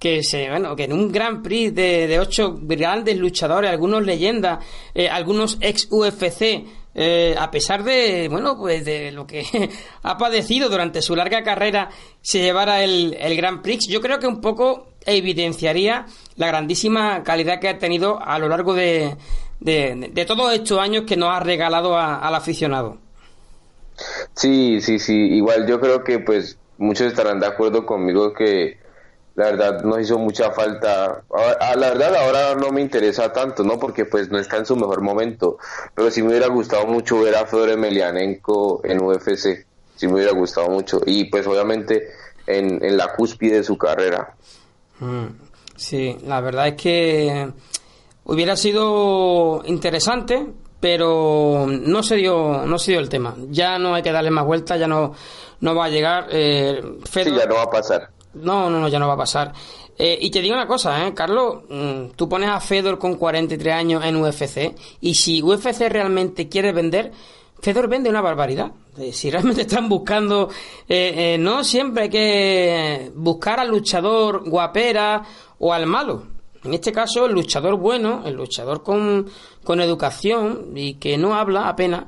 Que se bueno que en un Gran Prix de, de ocho grandes luchadores algunos leyendas eh, algunos ex UFC eh, a pesar de bueno pues de lo que ha padecido durante su larga carrera se llevara el, el Grand Prix yo creo que un poco evidenciaría la grandísima calidad que ha tenido a lo largo de, de, todos estos años que nos ha regalado al aficionado. Sí sí sí igual yo creo que pues muchos estarán de acuerdo conmigo que la verdad nos hizo mucha falta. Ah, la verdad ahora no me interesa tanto, ¿no? Porque pues no está en su mejor momento. Pero sí me hubiera gustado mucho ver a Fedor Emelianenko en UFC. Sí me hubiera gustado mucho. Y pues obviamente en, en la cúspide de su carrera. Mm, sí, la verdad es que hubiera sido interesante, pero no se dio no se dio el tema. Ya no hay que darle más vueltas, ya no, no va a llegar. Eh, Sí, ya no va a pasar. No, no, no, ya no va a pasar. Eh, y te digo una cosa, ¿eh, Carlos? Mm, tú pones a Fedor con 43 años en UFC y si UFC realmente quiere vender, Fedor vende una barbaridad. Eh, si realmente están buscando, eh, no siempre hay que buscar al luchador guapera o al malo. En este caso, el luchador bueno, el luchador con, con educación y que no habla apenas,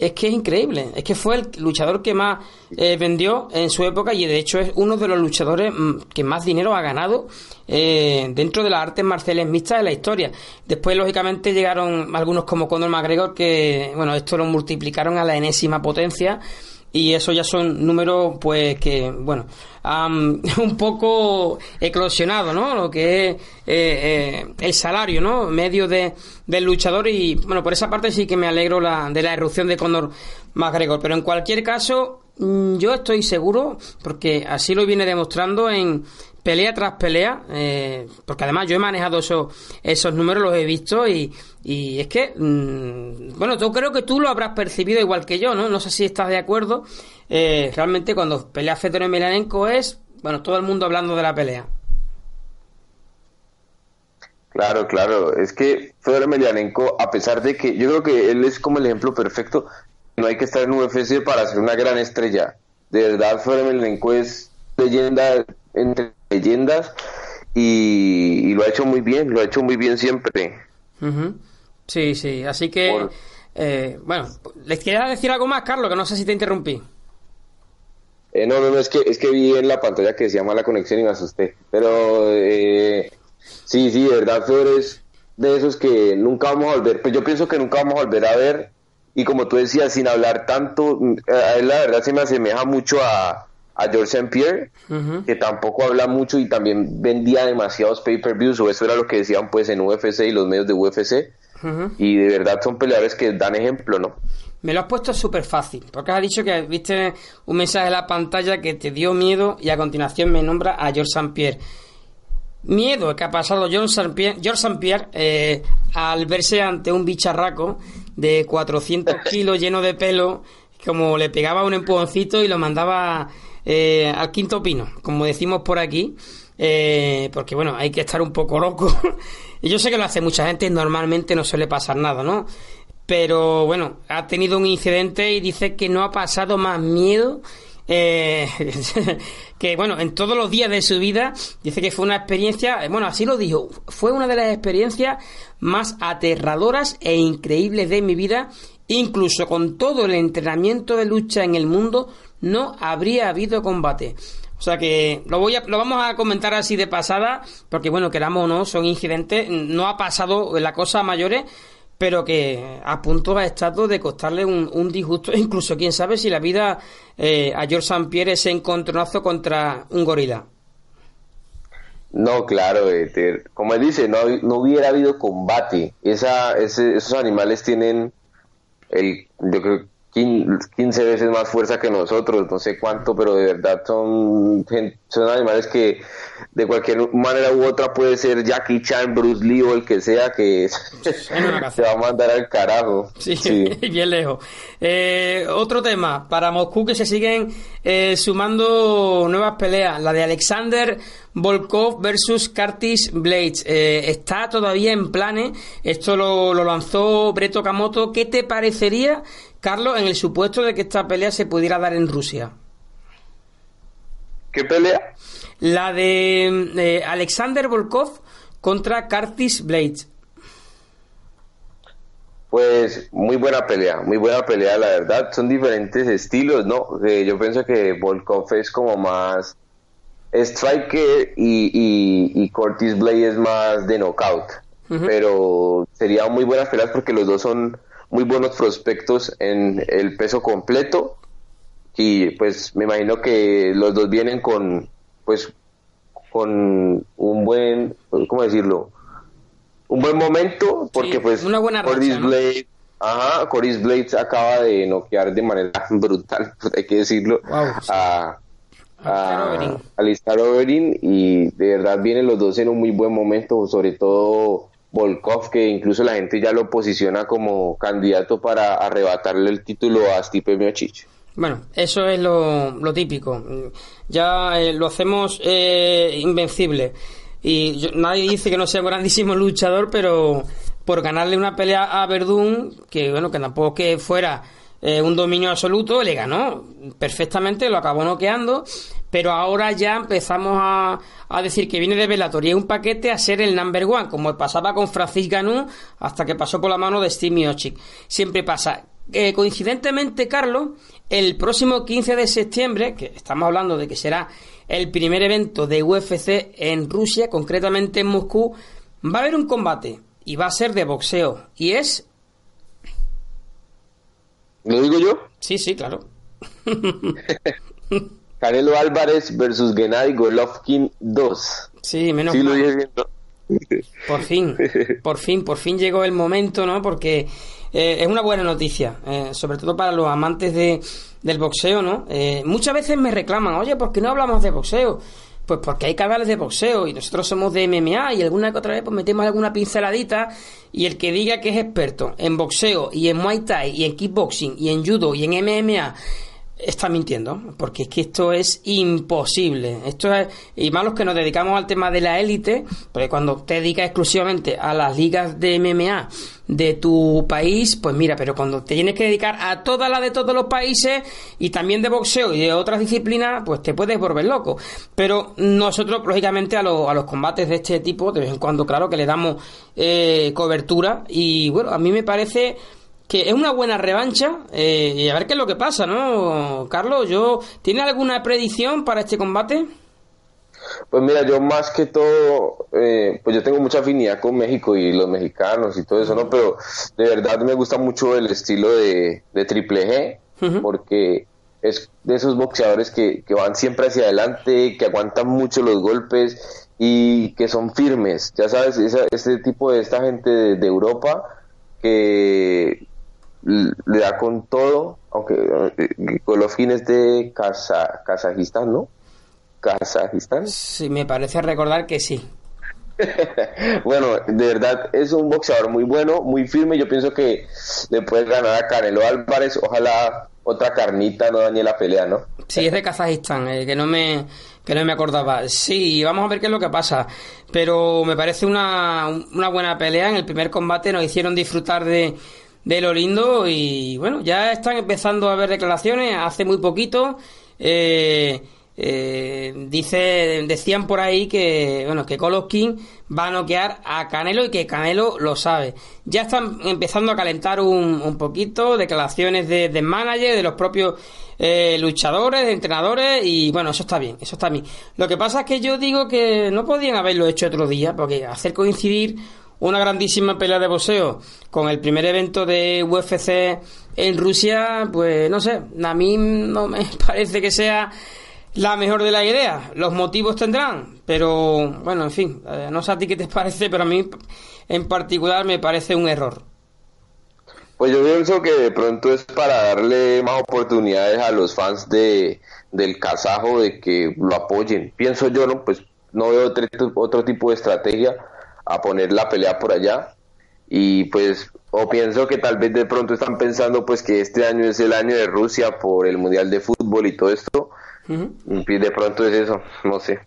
es que es increíble. Es que fue el luchador que más eh, vendió en su época y de hecho es uno de los luchadores mm, que más dinero ha ganado eh, dentro de las artes marciales mixtas de la historia. Después, lógicamente, llegaron algunos como Conor McGregor que, bueno, esto lo multiplicaron a la enésima potencia y eso ya son números pues que bueno han un poco eclosionado no lo que es eh, eh, el salario no medio de, del luchador y bueno por esa parte sí que me alegro la, de la erupción de Conor McGregor. Pero en cualquier caso mm, yo estoy seguro porque así lo viene demostrando en pelea tras pelea, eh, porque además yo he manejado esos, números, los he visto y, y es que, mm, bueno, yo creo que tú lo habrás percibido igual que yo, ¿no? No sé si estás de acuerdo. Eh, realmente cuando pelea Fedor Emelianenko es, bueno, todo el mundo hablando de la pelea. Claro, claro. Es que Fedor Emelianenko, a pesar de que yo creo que él es como el ejemplo perfecto, no hay que estar en UFC para ser una gran estrella. De verdad, Fedor Emelianenko es leyenda entre leyendas y, lo ha hecho muy bien, lo ha hecho muy bien siempre. Sí, sí, así que, eh, bueno, ¿les quería decir algo más, Carlos? Que no sé si te interrumpí. Eh, no, no, no, es que, es que vi en la pantalla que decía mala conexión y me asusté. Pero eh, sí, sí, de verdad, Fedor es de esos que nunca vamos a volver. Pues yo pienso que nunca vamos a volver a ver. Y como tú decías, sin hablar tanto, a él la verdad se me asemeja mucho a, a George St. Pierre, que tampoco habla mucho y también vendía demasiados pay-per-views, o eso era lo que decían pues en UFC y los medios de UFC. Y de verdad son peleadores que dan ejemplo, ¿no? Me lo has puesto súper fácil, porque has dicho que viste un mensaje en la pantalla que te dio miedo y a continuación me nombra a George St. Pierre. Miedo que ha pasado George St. Pierre, George St. Pierre eh, al verse ante un bicharraco de 400 kilos lleno de pelo, como le pegaba un empujoncito y lo mandaba eh, al quinto pino, como decimos por aquí, eh, porque bueno, hay que estar un poco loco. y yo sé que lo hace mucha gente, normalmente no suele pasar nada, ¿no? Pero bueno, ha tenido un incidente y dice que no ha pasado más miedo. Eh, que bueno, en todos los días de su vida dice que fue una experiencia, bueno, así lo dijo, fue una de las experiencias más aterradoras e increíbles de mi vida, incluso con todo el entrenamiento de lucha en el mundo, no habría habido combate. O sea que lo voy a, lo vamos a comentar así de pasada, porque bueno, queramos o no, son incidentes, no ha pasado la cosa a mayores, pero que a punto ha estado de costarle un, disgusto, incluso quién sabe si la vida eh, a George St. Pierre ese encontronazo contra un gorila. No, claro, eh, como dice, no, no hubiera habido combate. Esa, esos animales tienen el, yo creo 15 veces más fuerza que nosotros, no sé cuánto, pero de verdad son, son animales que de cualquier manera u otra puede ser Jackie Chan, Bruce Lee o el que sea que se va a mandar al carajo. Sí, bien lejos. Eh, otro tema, para Moscú que se siguen eh, sumando nuevas peleas, la de Alexander Volkov versus Curtis Blades. Eh, está todavía en planes, esto lo, lo lanzó Breto Kamoto, ¿qué te parecería? Carlos, en el supuesto de que esta pelea se pudiera dar en Rusia. ¿Qué pelea? La de Alexander Volkov contra Curtis Blades. Pues muy buena pelea, muy buena pelea, la verdad. Son diferentes estilos, ¿no? Eh, yo pienso que Volkov es como más striker y, y, Curtis Blades es más de knockout. Pero serían muy buenas peleas porque los dos son muy buenos prospectos en el peso completo. Y pues me imagino que los dos vienen con pues con un buen cómo decirlo un buen momento porque pues una buena Coris Blade ajá Blades acaba de noquear de manera brutal pues, hay que decirlo a a Alistar Overin y de verdad vienen los dos en un muy buen momento sobre todo Volkov, que incluso la gente ya lo posiciona como candidato para arrebatarle el título a Stipe Miocic. Bueno, eso es lo, típico. Ya eh, lo hacemos eh, invencible. Y nadie dice que no sea un grandísimo luchador, pero por ganarle una pelea a Verdún, que bueno, que tampoco que fuera eh, un dominio absoluto, le ganó perfectamente, lo acabó noqueando pero ahora ya empezamos a, decir que viene de Bellator y un paquete a ser el number one, como pasaba con Francis Ganú hasta que pasó por la mano de Steve Miocic. Siempre pasa. Eh, coincidentemente, Carlos, el próximo 15 de septiembre, que estamos hablando de que será el primer evento de UFC en Rusia, concretamente en Moscú, va a haber un combate y va a ser de boxeo y es... ¿Lo digo yo? Sí, sí, claro. Canelo Álvarez versus Gennady Golovkin 2. Sí, menos mal. Por fin, por fin, por fin llegó el momento, ¿no? Porque eh, es una buena noticia, eh, sobre todo para los amantes de, del boxeo, ¿no? Eh, muchas veces me reclaman, oye, ¿por qué no hablamos de boxeo? Pues porque hay canales de boxeo y nosotros somos de MMA y alguna que otra vez pues metemos alguna pinceladita y el que diga que es experto en boxeo y en Muay Thai y en kickboxing y en judo y en MMA está mintiendo, porque es que esto es imposible. Esto es, y más los que nos dedicamos al tema de la élite, porque cuando te dedicas exclusivamente a las ligas de MMA de tu país, pues mira, pero cuando te tienes que dedicar a todas las de todos los países y también de boxeo y de otras disciplinas, pues te puedes volver loco. Pero nosotros, lógicamente, a, a los combates de este tipo, de vez en cuando, claro, que le damos eh, cobertura y bueno, a mí me parece que es una buena revancha eh, y a ver qué es lo que pasa, ¿no? Carlos, yo ¿tiene alguna predicción para este combate? Pues mira, yo más que todo, eh, pues yo tengo mucha afinidad con México y los mexicanos y todo eso, ¿no? Pero de verdad me gusta mucho el estilo de, Triple G, porque es de esos boxeadores que, van siempre hacia adelante, que aguantan mucho los golpes y que son firmes. Ya sabes, ese tipo de esta gente de Europa que le da con todo, aunque con los fines de Kazajistán, ¿no? Kazajistán. Sí, me parece recordar que sí. bueno, de verdad es un boxeador muy bueno, muy firme. Yo pienso que le puede ganar a Canelo Álvarez. Ojalá otra carnita no dañe la pelea, ¿no? Sí, es de Kazajistán, eh, que no me que no me acordaba. Sí, vamos a ver qué es lo que pasa. Pero me parece una, una buena pelea. En el primer combate nos hicieron disfrutar de, de lo lindo y bueno, ya están empezando a haber declaraciones hace muy poquito. Eh, eh, dice, decían por ahí que bueno que King va a noquear a Canelo y que Canelo lo sabe. Ya están empezando a calentar un, un poquito declaraciones de, de manager, de los propios eh, luchadores, de entrenadores y bueno, eso está bien, eso está bien. Lo que pasa es que yo digo que no podían haberlo hecho otro día porque hacer coincidir una grandísima pelea de boxeo con el primer evento de UFC en Rusia, pues no sé, a mí no me parece que sea la mejor de las ideas. Los motivos tendrán, pero bueno, en fin, eh, no sé a ti qué te parece, pero a mí en particular me parece un error. Pues yo pienso que de pronto es para darle más oportunidades a los fans de del kazajo de que lo apoyen. Pienso yo, ¿no? Pues no veo otro, otro tipo de estrategia a poner la pelea por allá. Y pues, o pienso que tal vez de pronto están pensando pues que este año es el año de Rusia por el Mundial de Fútbol y todo esto. Y de pronto es eso, no sé.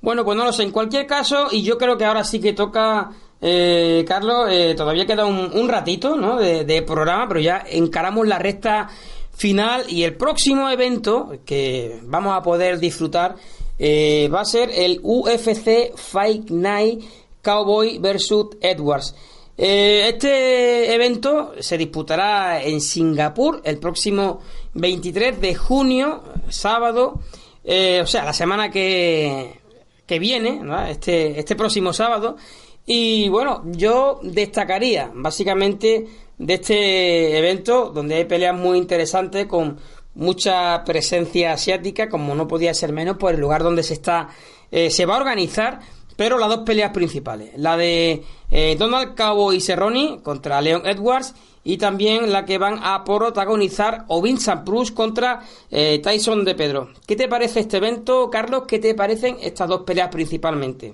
Bueno, pues no lo sé. En cualquier caso, y yo creo que ahora sí que toca, eh, Carlos, eh, todavía queda un, ratito ¿no? de, programa, pero ya encaramos la recta final y el próximo evento que vamos a poder disfrutar eh, va a ser el UFC Fight Night Cowboy vs Edwards. este evento se disputará en Singapur el próximo 23 de junio, sábado, o sea, la semana que, que viene, este, este próximo sábado. Y bueno, yo destacaría básicamente de este evento donde hay peleas muy interesantes con mucha presencia asiática, como no podía ser menos por el lugar donde se está, eh, se va a organizar, pero las dos peleas principales, la de eh, Donald Cabo y Cerrone contra Leon Edwards y también la que van a protagonizar o Vincent Bruce contra eh, Tyson de Pedro. ¿Qué te parece este evento, Carlos? ¿Qué te parecen estas dos peleas principalmente?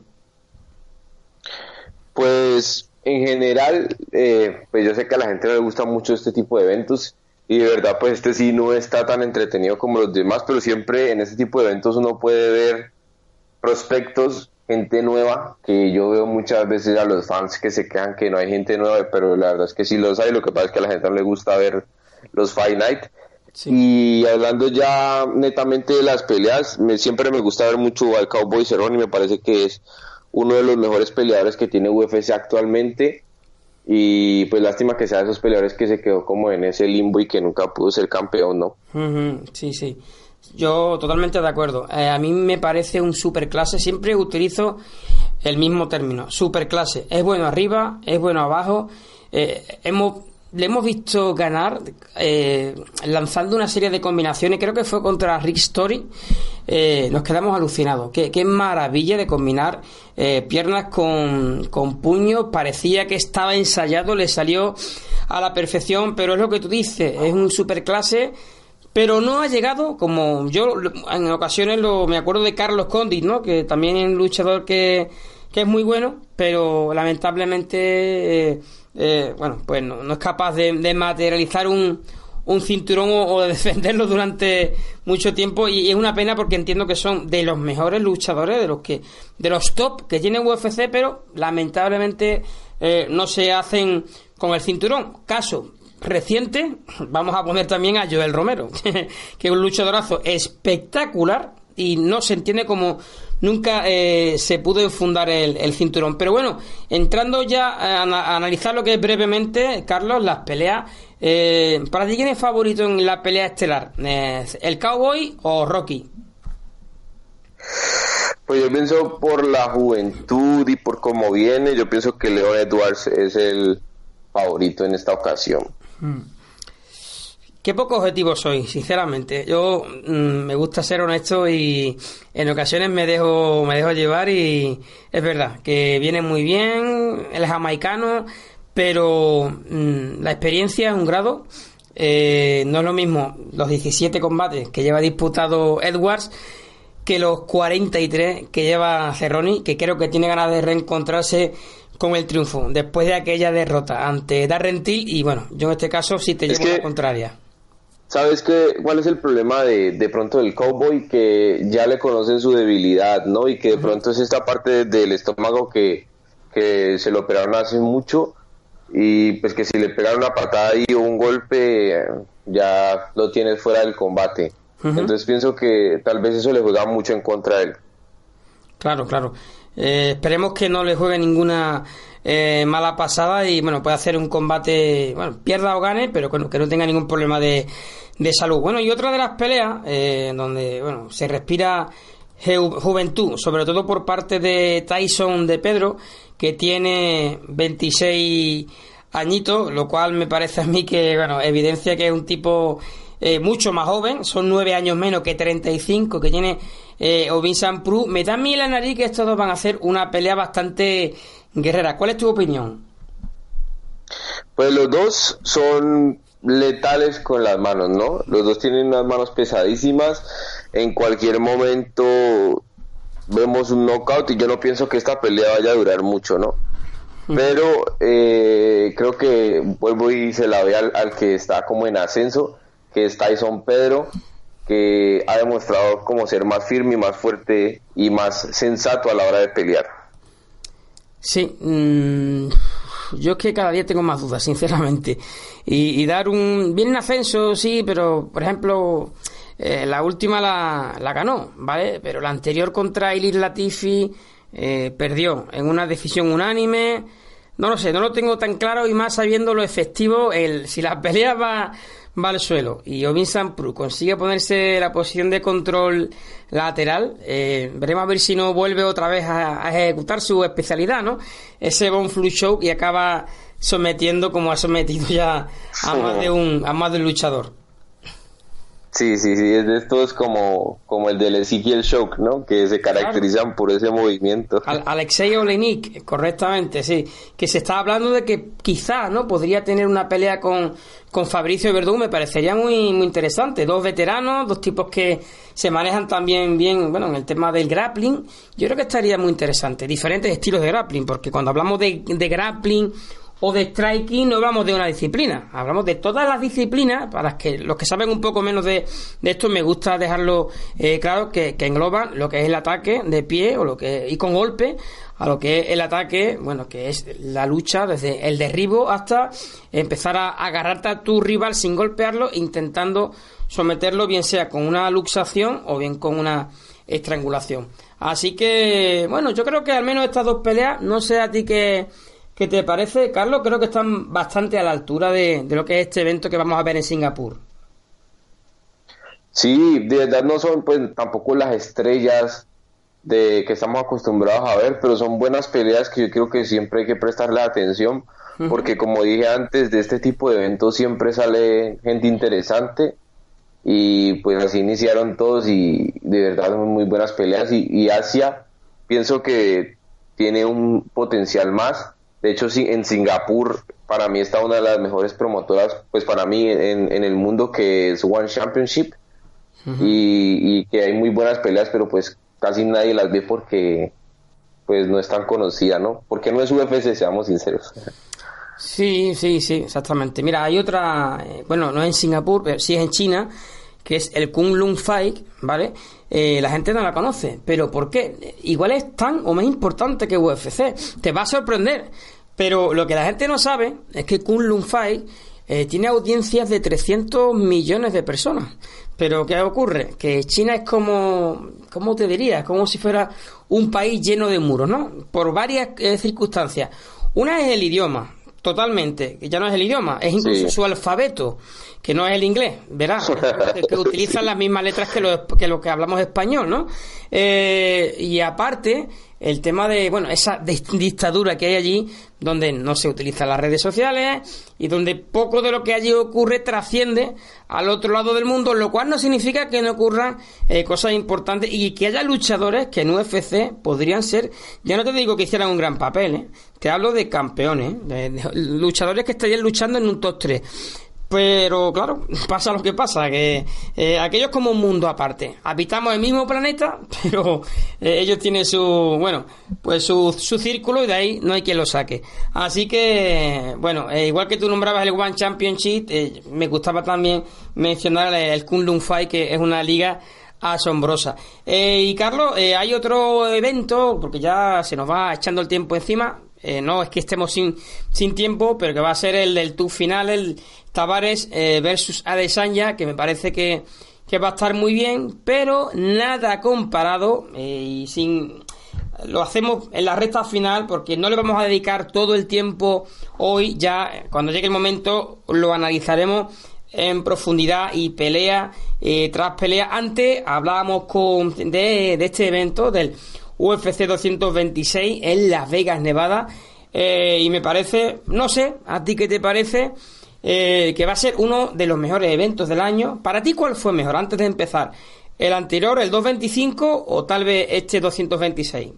Pues en general, eh, pues yo sé que a la gente le gusta mucho este tipo de eventos y de verdad pues este sí no está tan entretenido como los demás, pero siempre en este tipo de eventos uno puede ver prospectos gente nueva, que yo veo muchas veces a los fans que se quejan que no hay gente nueva, pero la verdad es que sí los hay, lo que pasa es que a la gente no le gusta ver los Fight Night. Y hablando ya netamente de las peleas, me, siempre me gusta ver mucho al Cowboy Cerrone y me parece que es uno de los mejores peleadores que tiene UFC actualmente. Y pues lástima que sea de esos peleadores que se quedó como en ese limbo y que nunca pudo ser campeón, ¿no? Sí, sí. Yo totalmente de acuerdo. Eh, a mí me parece un superclase. Siempre utilizo el mismo término. Superclase. Es bueno arriba, es bueno abajo. Eh, hemos, le hemos visto ganar eh, lanzando una serie de combinaciones. Creo que fue contra Rick Story. nos quedamos alucinados. Qué, qué maravilla de combinar piernas con, con puños. Parecía que estaba ensayado, le salió a la perfección. Pero es lo que tú dices. Es un superclase pero no ha llegado como yo en ocasiones lo, me acuerdo de Carlos Condit, ¿no? Que también es un luchador que, es muy bueno, pero lamentablemente, eh, eh, bueno, pues no, es capaz de, materializar un, un cinturón o, de defenderlo durante mucho tiempo y, es una pena porque entiendo que son de los mejores luchadores, de los que de los top que tiene UFC, pero lamentablemente eh, no se hacen con el cinturón. Caso reciente, vamos a poner también a Joel Romero, que es un luchadorazo espectacular y no se entiende como nunca eh, se pudo enfundar el, cinturón. Pero bueno, entrando ya a, analizar lo que es brevemente, Carlos, las peleas. Eh, ¿Para ti quién es favorito en la pelea estelar? Eh, ¿El Cowboy o Rocky? Pues yo pienso por la juventud y por cómo viene, yo pienso que Leon Edwards es el favorito en esta ocasión. Mm. Qué poco objetivo soy, sinceramente. Yo mm, me gusta ser honesto y en ocasiones me dejo, me dejo llevar y es verdad que viene muy bien el jamaicano, pero mm, la experiencia es un grado. Eh, no es lo mismo los 17 combates que lleva disputado Edwards que los 43 que lleva Cerroni, que creo que tiene ganas de reencontrarse con el triunfo después de aquella derrota ante Darrentil y bueno, yo en este caso sí te llevo la contraria. ¿Sabes qué, cuál es el problema de, de pronto del cowboy? Que ya le conocen su debilidad, ¿no? Y que de pronto es esta parte del estómago que, que se lo operaron hace mucho y pues que si le pegaron una patada y un golpe ya lo tienes fuera del combate. Entonces pienso que tal vez eso le juega mucho en contra de él. Claro, claro. Eh, esperemos que no le juegue ninguna eh, mala pasada y bueno, puede hacer un combate, bueno, pierda o gane, pero que no, que no tenga ningún problema de, de, salud. Bueno, y otra de las peleas eh, donde, bueno, se respira juventud, sobre todo por parte de Tyson de Pedro, que tiene 26 añitos, lo cual me parece a mí que, bueno, evidencia que es un tipo eh, mucho más joven, son nueve años menos que 35 que tiene eh, Vincent Prue. Me da a mí la nariz que estos dos van a hacer una pelea bastante guerrera. ¿Cuál es tu opinión? Pues los dos son letales con las manos, ¿no? Los dos tienen unas manos pesadísimas. En cualquier momento vemos un knockout y yo no pienso que esta pelea vaya a durar mucho, ¿no? Pero eh, creo que vuelvo y se la ve al, al, que está como en ascenso, que es Tyson Pedro, que ha demostrado como ser más firme y más fuerte y más sensato a la hora de pelear. Sí, mmm, yo es que cada día tengo más dudas, sinceramente. Y, dar un... Viene en ascenso, sí, pero por ejemplo, eh, la última la, la, ganó, ¿vale? Pero la anterior contra Ilir Latifi eh, perdió en una decisión unánime. No lo sé, no lo tengo tan claro y más sabiendo lo efectivo, el, si la pelea va, va al suelo y Ovin Sampru consigue ponerse la posición de control lateral, eh, veremos a ver si no vuelve otra vez a, a ejecutar su especialidad, ¿no? Ese Bon Flu Show y acaba sometiendo como ha sometido ya a más de un, a más de un luchador. Sí, sí, sí, es de estos como, como el del Ezequiel Shock, ¿no? Que se caracterizan claro. por ese movimiento. Al Alexei Olenik, correctamente, sí. Que se está hablando de que quizá, ¿no? Podría tener una pelea con, con Fabricio Verdú, me parecería muy, muy interesante. Dos veteranos, dos tipos que se manejan también bien, bueno, en el tema del grappling. Yo creo que estaría muy interesante. Diferentes estilos de grappling, porque cuando hablamos de, de grappling o de striking no hablamos de una disciplina, hablamos de todas las disciplinas, para que los que saben un poco menos de, esto me gusta dejarlo eh, claro, que, que, engloban lo que es el ataque de pie o lo que y con golpe, a lo que es el ataque, bueno, que es la lucha desde el derribo hasta empezar a agarrarte a tu rival sin golpearlo, intentando someterlo bien sea con una luxación o bien con una estrangulación. Así que, bueno, yo creo que al menos estas dos peleas, no sé a ti que ¿Qué te parece, Carlos? Creo que están bastante a la altura de, de, lo que es este evento que vamos a ver en Singapur. Sí, de verdad no son pues tampoco las estrellas de que estamos acostumbrados a ver, pero son buenas peleas que yo creo que siempre hay que prestarle atención, porque como dije antes, de este tipo de eventos siempre sale gente interesante y pues así iniciaron todos y de verdad son muy buenas peleas y, y Asia pienso que tiene un potencial más de hecho, sí, en Singapur para mí está una de las mejores promotoras, pues para mí en, en el mundo que es One Championship uh -huh. y, y, que hay muy buenas peleas, pero pues casi nadie las ve porque pues no es tan conocida, ¿no? Porque no es UFC, seamos sinceros. Sí, sí, sí, exactamente. Mira, hay otra, eh, bueno, no es en Singapur, pero sí es en China, que es el Kung Lung Fight, ¿vale? Eh, la gente no la conoce. ¿Pero por qué? Igual es tan o más importante que UFC. Te va a sorprender. Pero lo que la gente no sabe es que Kunlun Fight eh, tiene audiencias de 300 millones de personas. Pero ¿qué ocurre? Que China es como, ¿cómo te diría? Como si fuera un país lleno de muros, ¿no? Por varias eh, circunstancias. Una es el idioma, totalmente, que ya no es el idioma, es incluso sí. su alfabeto, que no es el inglés, verás, que utilizan las mismas letras que lo que, lo que hablamos español, ¿no? Eh, y aparte, el tema de, bueno, esa dictadura que hay allí, donde no se utilizan las redes sociales y donde poco de lo que allí ocurre trasciende al otro lado del mundo, lo cual no significa que no ocurran eh, cosas importantes y que haya luchadores que en UFC podrían ser, ya no te digo que hicieran un gran papel, ¿eh? te hablo de campeones, de, de luchadores que estarían luchando en un top 3 pero claro, pasa lo que pasa, que eh, aquello es como un mundo aparte. Habitamos el mismo planeta, pero eh, ellos tienen su, bueno, pues su, su círculo y de ahí no hay quien lo saque. Así que, bueno, eh, igual que tú nombrabas el One Championship, eh, me gustaba también mencionar el, Kunlun Fight, que es una liga asombrosa. Y Carlos, hay otro evento, porque ya se nos va echando el tiempo encima. Eh, no es que estemos sin, sin tiempo, pero que va a ser el del tour final, el Tavares eh, versus Adesanya, que me parece que, que, va a estar muy bien, pero nada comparado eh, y sin lo hacemos en la recta final porque no le vamos a dedicar todo el tiempo hoy, ya cuando llegue el momento lo analizaremos en profundidad y pelea eh, tras pelea. Antes hablábamos con, de, de este evento del UFC 226 en Las Vegas, Nevada. Y me parece, no sé, ¿a ti qué te parece? Eh, que va a ser uno de los mejores eventos del año. ¿Para ti cuál fue mejor antes de empezar? ¿El anterior, el 225 o tal vez este 226?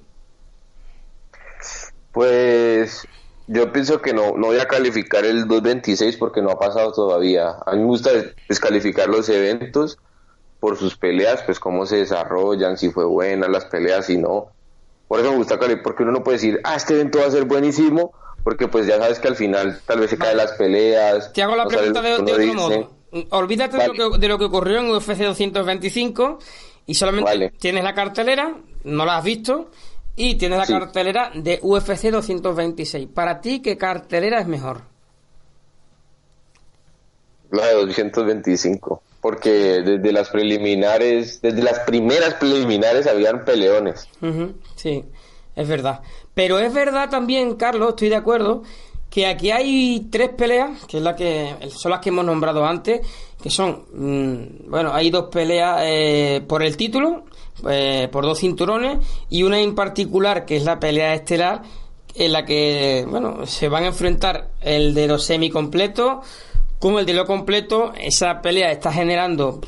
Pues yo pienso que no, no voy a calificar el 226 porque no ha pasado todavía. A mí me gusta descalificar los eventos por sus peleas, pues cómo se desarrollan, si fue buena las peleas, si no. Por eso me gusta calificar, porque uno no puede decir, ah, este evento va a ser buenísimo, porque pues ya sabes que al final tal vez se caen las peleas. Te hago la pregunta de, otro modo. Olvídate de, lo que, de, lo que, ocurrió en UFC 225 y solamente tienes la cartelera, no la has visto, y tienes la cartelera de UFC 226. Para ti, ¿qué cartelera es mejor? La de 225. Porque desde las preliminares, desde las primeras preliminares habían peleones. sí, es verdad. Pero es verdad también, Carlos, estoy de acuerdo, que aquí hay tres peleas, que es la que son las que hemos nombrado antes, que son, mm, bueno, hay dos peleas eh, por el título, eh, por dos cinturones y una en particular que es la pelea estelar en la que bueno se van a enfrentar el de los semicompletos como el de lo completo. Esa pelea está generando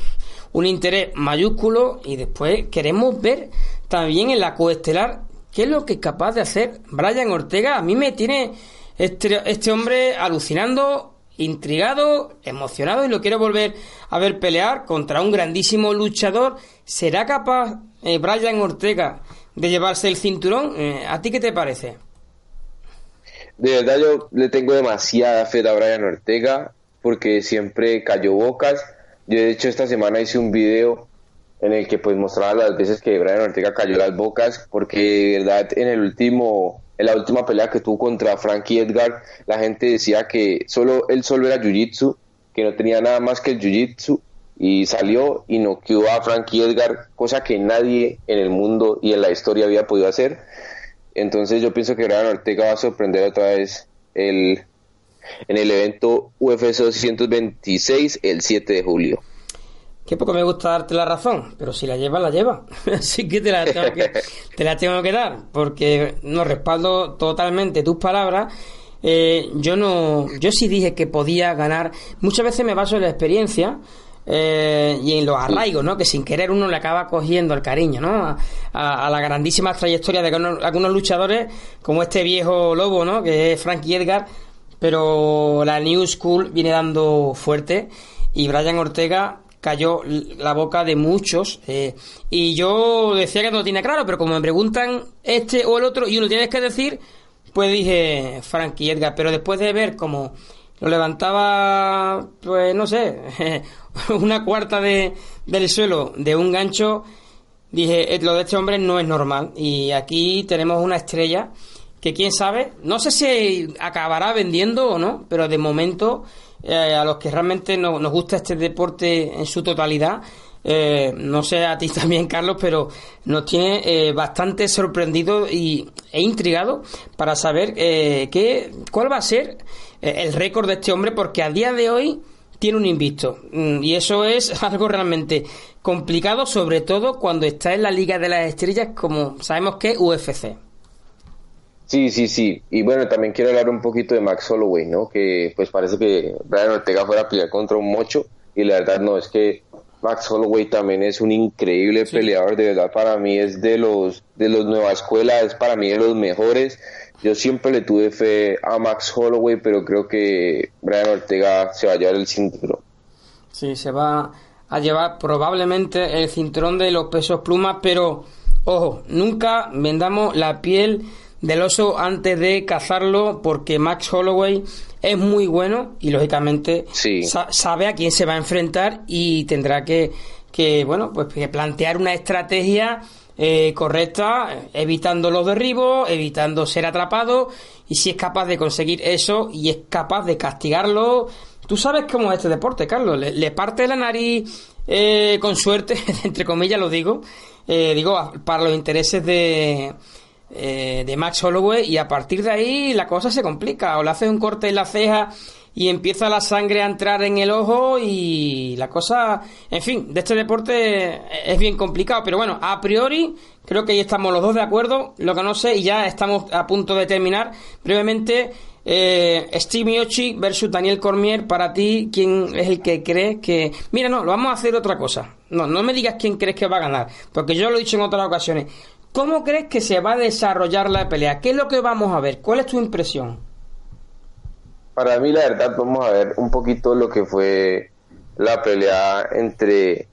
un interés mayúsculo y después queremos ver también en la coestelar qué es lo que es capaz de hacer Brian Ortega a mí me tiene este, este hombre alucinando intrigado, emocionado y lo quiero volver a ver pelear contra un grandísimo luchador. ¿Será capaz eh, Brian Ortega de llevarse el cinturón? Eh, ¿A ti qué te parece? De verdad yo le tengo demasiada fe a Brian Ortega porque siempre cayó bocas. Yo de hecho esta semana hice un video en el que pues mostraba las veces que Brian Ortega cayó las bocas porque de verdad en el último en la última pelea que tuvo contra Frankie Edgar, la gente decía que solo él solo era jiu-jitsu, que no tenía nada más que el jiu-jitsu y salió y noqueó a Frankie Edgar, cosa que nadie en el mundo y en la historia había podido hacer. Entonces yo pienso que Brian Ortega va a sorprender otra vez el, en el evento UFC 226 el 7 de julio. Qué poco me gusta darte la razón, pero si la lleva, la lleva. Así que te la tengo que, te la tengo que dar, porque no respaldo totalmente tus palabras. Eh, yo no, yo sí dije que podía ganar. Muchas veces me baso en la experiencia. Eh, y en los arraigos, ¿no? Que sin querer uno le acaba cogiendo el cariño, ¿no? A, la grandísima trayectoria de algunos, luchadores, como este viejo lobo, ¿no? Que es Frankie Edgar, pero la New School viene dando fuerte y Brian Ortega cayó la boca de muchos. Eh, y yo decía que no lo tiene claro, pero como me preguntan este o el otro y uno tienes que decir, pues dije Frankie Edgar. Pero después de ver cómo lo levantaba, pues no sé, una cuarta de, del suelo de un gancho, dije, eh, lo de este hombre no es normal. Y aquí tenemos una estrella que quién sabe, no sé si acabará vendiendo o no, pero de momento eh, a los que realmente nos gusta este deporte en su totalidad, eh, no sé a ti también, Carlos, pero nos tiene eh, bastante sorprendido y, e intrigado para saber qué, cuál va a ser el récord de este hombre, porque a día de hoy tiene un invicto. Mm, y eso es algo realmente complicado, sobre todo cuando está en la Liga de las Estrellas, como sabemos que es UFC. Sí, sí, sí. Y bueno, también quiero hablar un poquito de Max Holloway, ¿no? Que pues parece que Brian Ortega fuera a pelear contra un mocho y la verdad no, es que Max Holloway también es un increíble peleador, de verdad para mí es de los de los nueva escuela, es para mí de los mejores. Yo siempre le tuve fe a Max Holloway, pero creo que Brian Ortega se va a llevar el cinturón. Sí, se va a llevar probablemente el cinturón de los pesos plumas, pero ojo, nunca vendamos la piel del oso antes de cazarlo porque Max Holloway es muy bueno y lógicamente sabe a quién se va a enfrentar y tendrá que, que bueno pues plantear una estrategia eh, correcta evitando los derribos evitando ser atrapado y si es capaz de conseguir eso y es capaz de castigarlo. Tú sabes cómo es este deporte Carlos. Le, parte la nariz eh, con suerte entre comillas lo digo eh, digo para los intereses de eh, de Max Holloway y a partir de ahí la cosa se complica. O le haces un corte en la ceja y empieza la sangre a entrar en el ojo y la cosa, en fin, de este deporte es bien complicado. Pero bueno, a priori creo que ahí estamos los dos de acuerdo. Lo que no sé, y ya estamos a punto de terminar brevemente. Eh, Steve Miocchi versus Daniel Cormier, para ti, ¿quién es el que crees que... Mira, no, lo vamos a hacer otra cosa. No, no me digas quién crees que va a ganar, porque yo lo he dicho en otras ocasiones. ¿Cómo crees que se va a desarrollar la pelea? ¿Qué es lo que vamos a ver? ¿Cuál es tu impresión? para mí la verdad vamos a ver un poquito lo que fue la pelea entre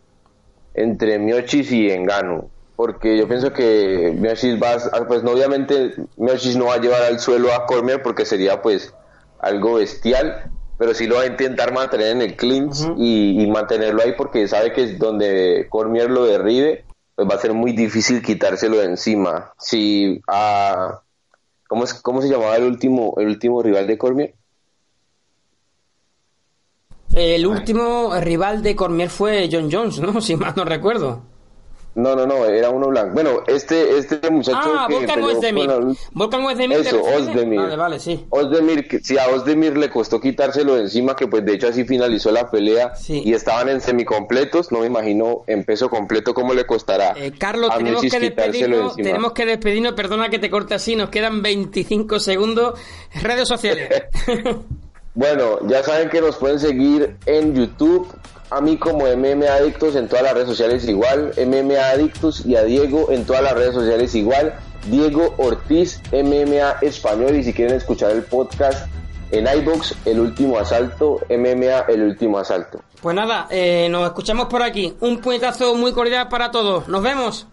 entre Miochis y Engano porque yo pienso que Miochis va a, pues no, obviamente Miochis no va a llevar al suelo a Cormier porque sería pues algo bestial pero sí lo va a intentar mantener en el clinch y, mantenerlo ahí porque sabe que es donde Cormier lo derribe pues va a ser muy difícil quitárselo de encima si a ¿cómo, es, cómo se llamaba el último el último rival de Cormier el último rival de Cormier fue John Jones, ¿no? Si mal no recuerdo. No, no, no, era uno blanco. Bueno, este, este muchacho. Ah, que Volkan Ozdemir. Volkan Ozdemir. Eso, Ozdemir. Vale, vale, sí. Ozdemir, si a Ozdemir le costó quitárselo de encima, que pues de hecho así finalizó la pelea y estaban en semicompletos, no me imagino en peso completo cómo le costará. Eh, Carlos, tenemos que, despedirnos, tenemos que despedirnos, perdona que te corte así, nos quedan 25 segundos. Redes sociales. Bueno, ya saben que nos pueden seguir en YouTube, a mí como MMA Adictos en todas las redes sociales igual, MMA Adictos y a Diego en todas las redes sociales igual, Diego Ortiz MMA Español y si quieren escuchar el podcast en iBox, El Último Asalto, MMA El Último Asalto. Pues nada, eh, nos escuchamos por aquí. Un puñetazo muy cordial para todos. Nos vemos.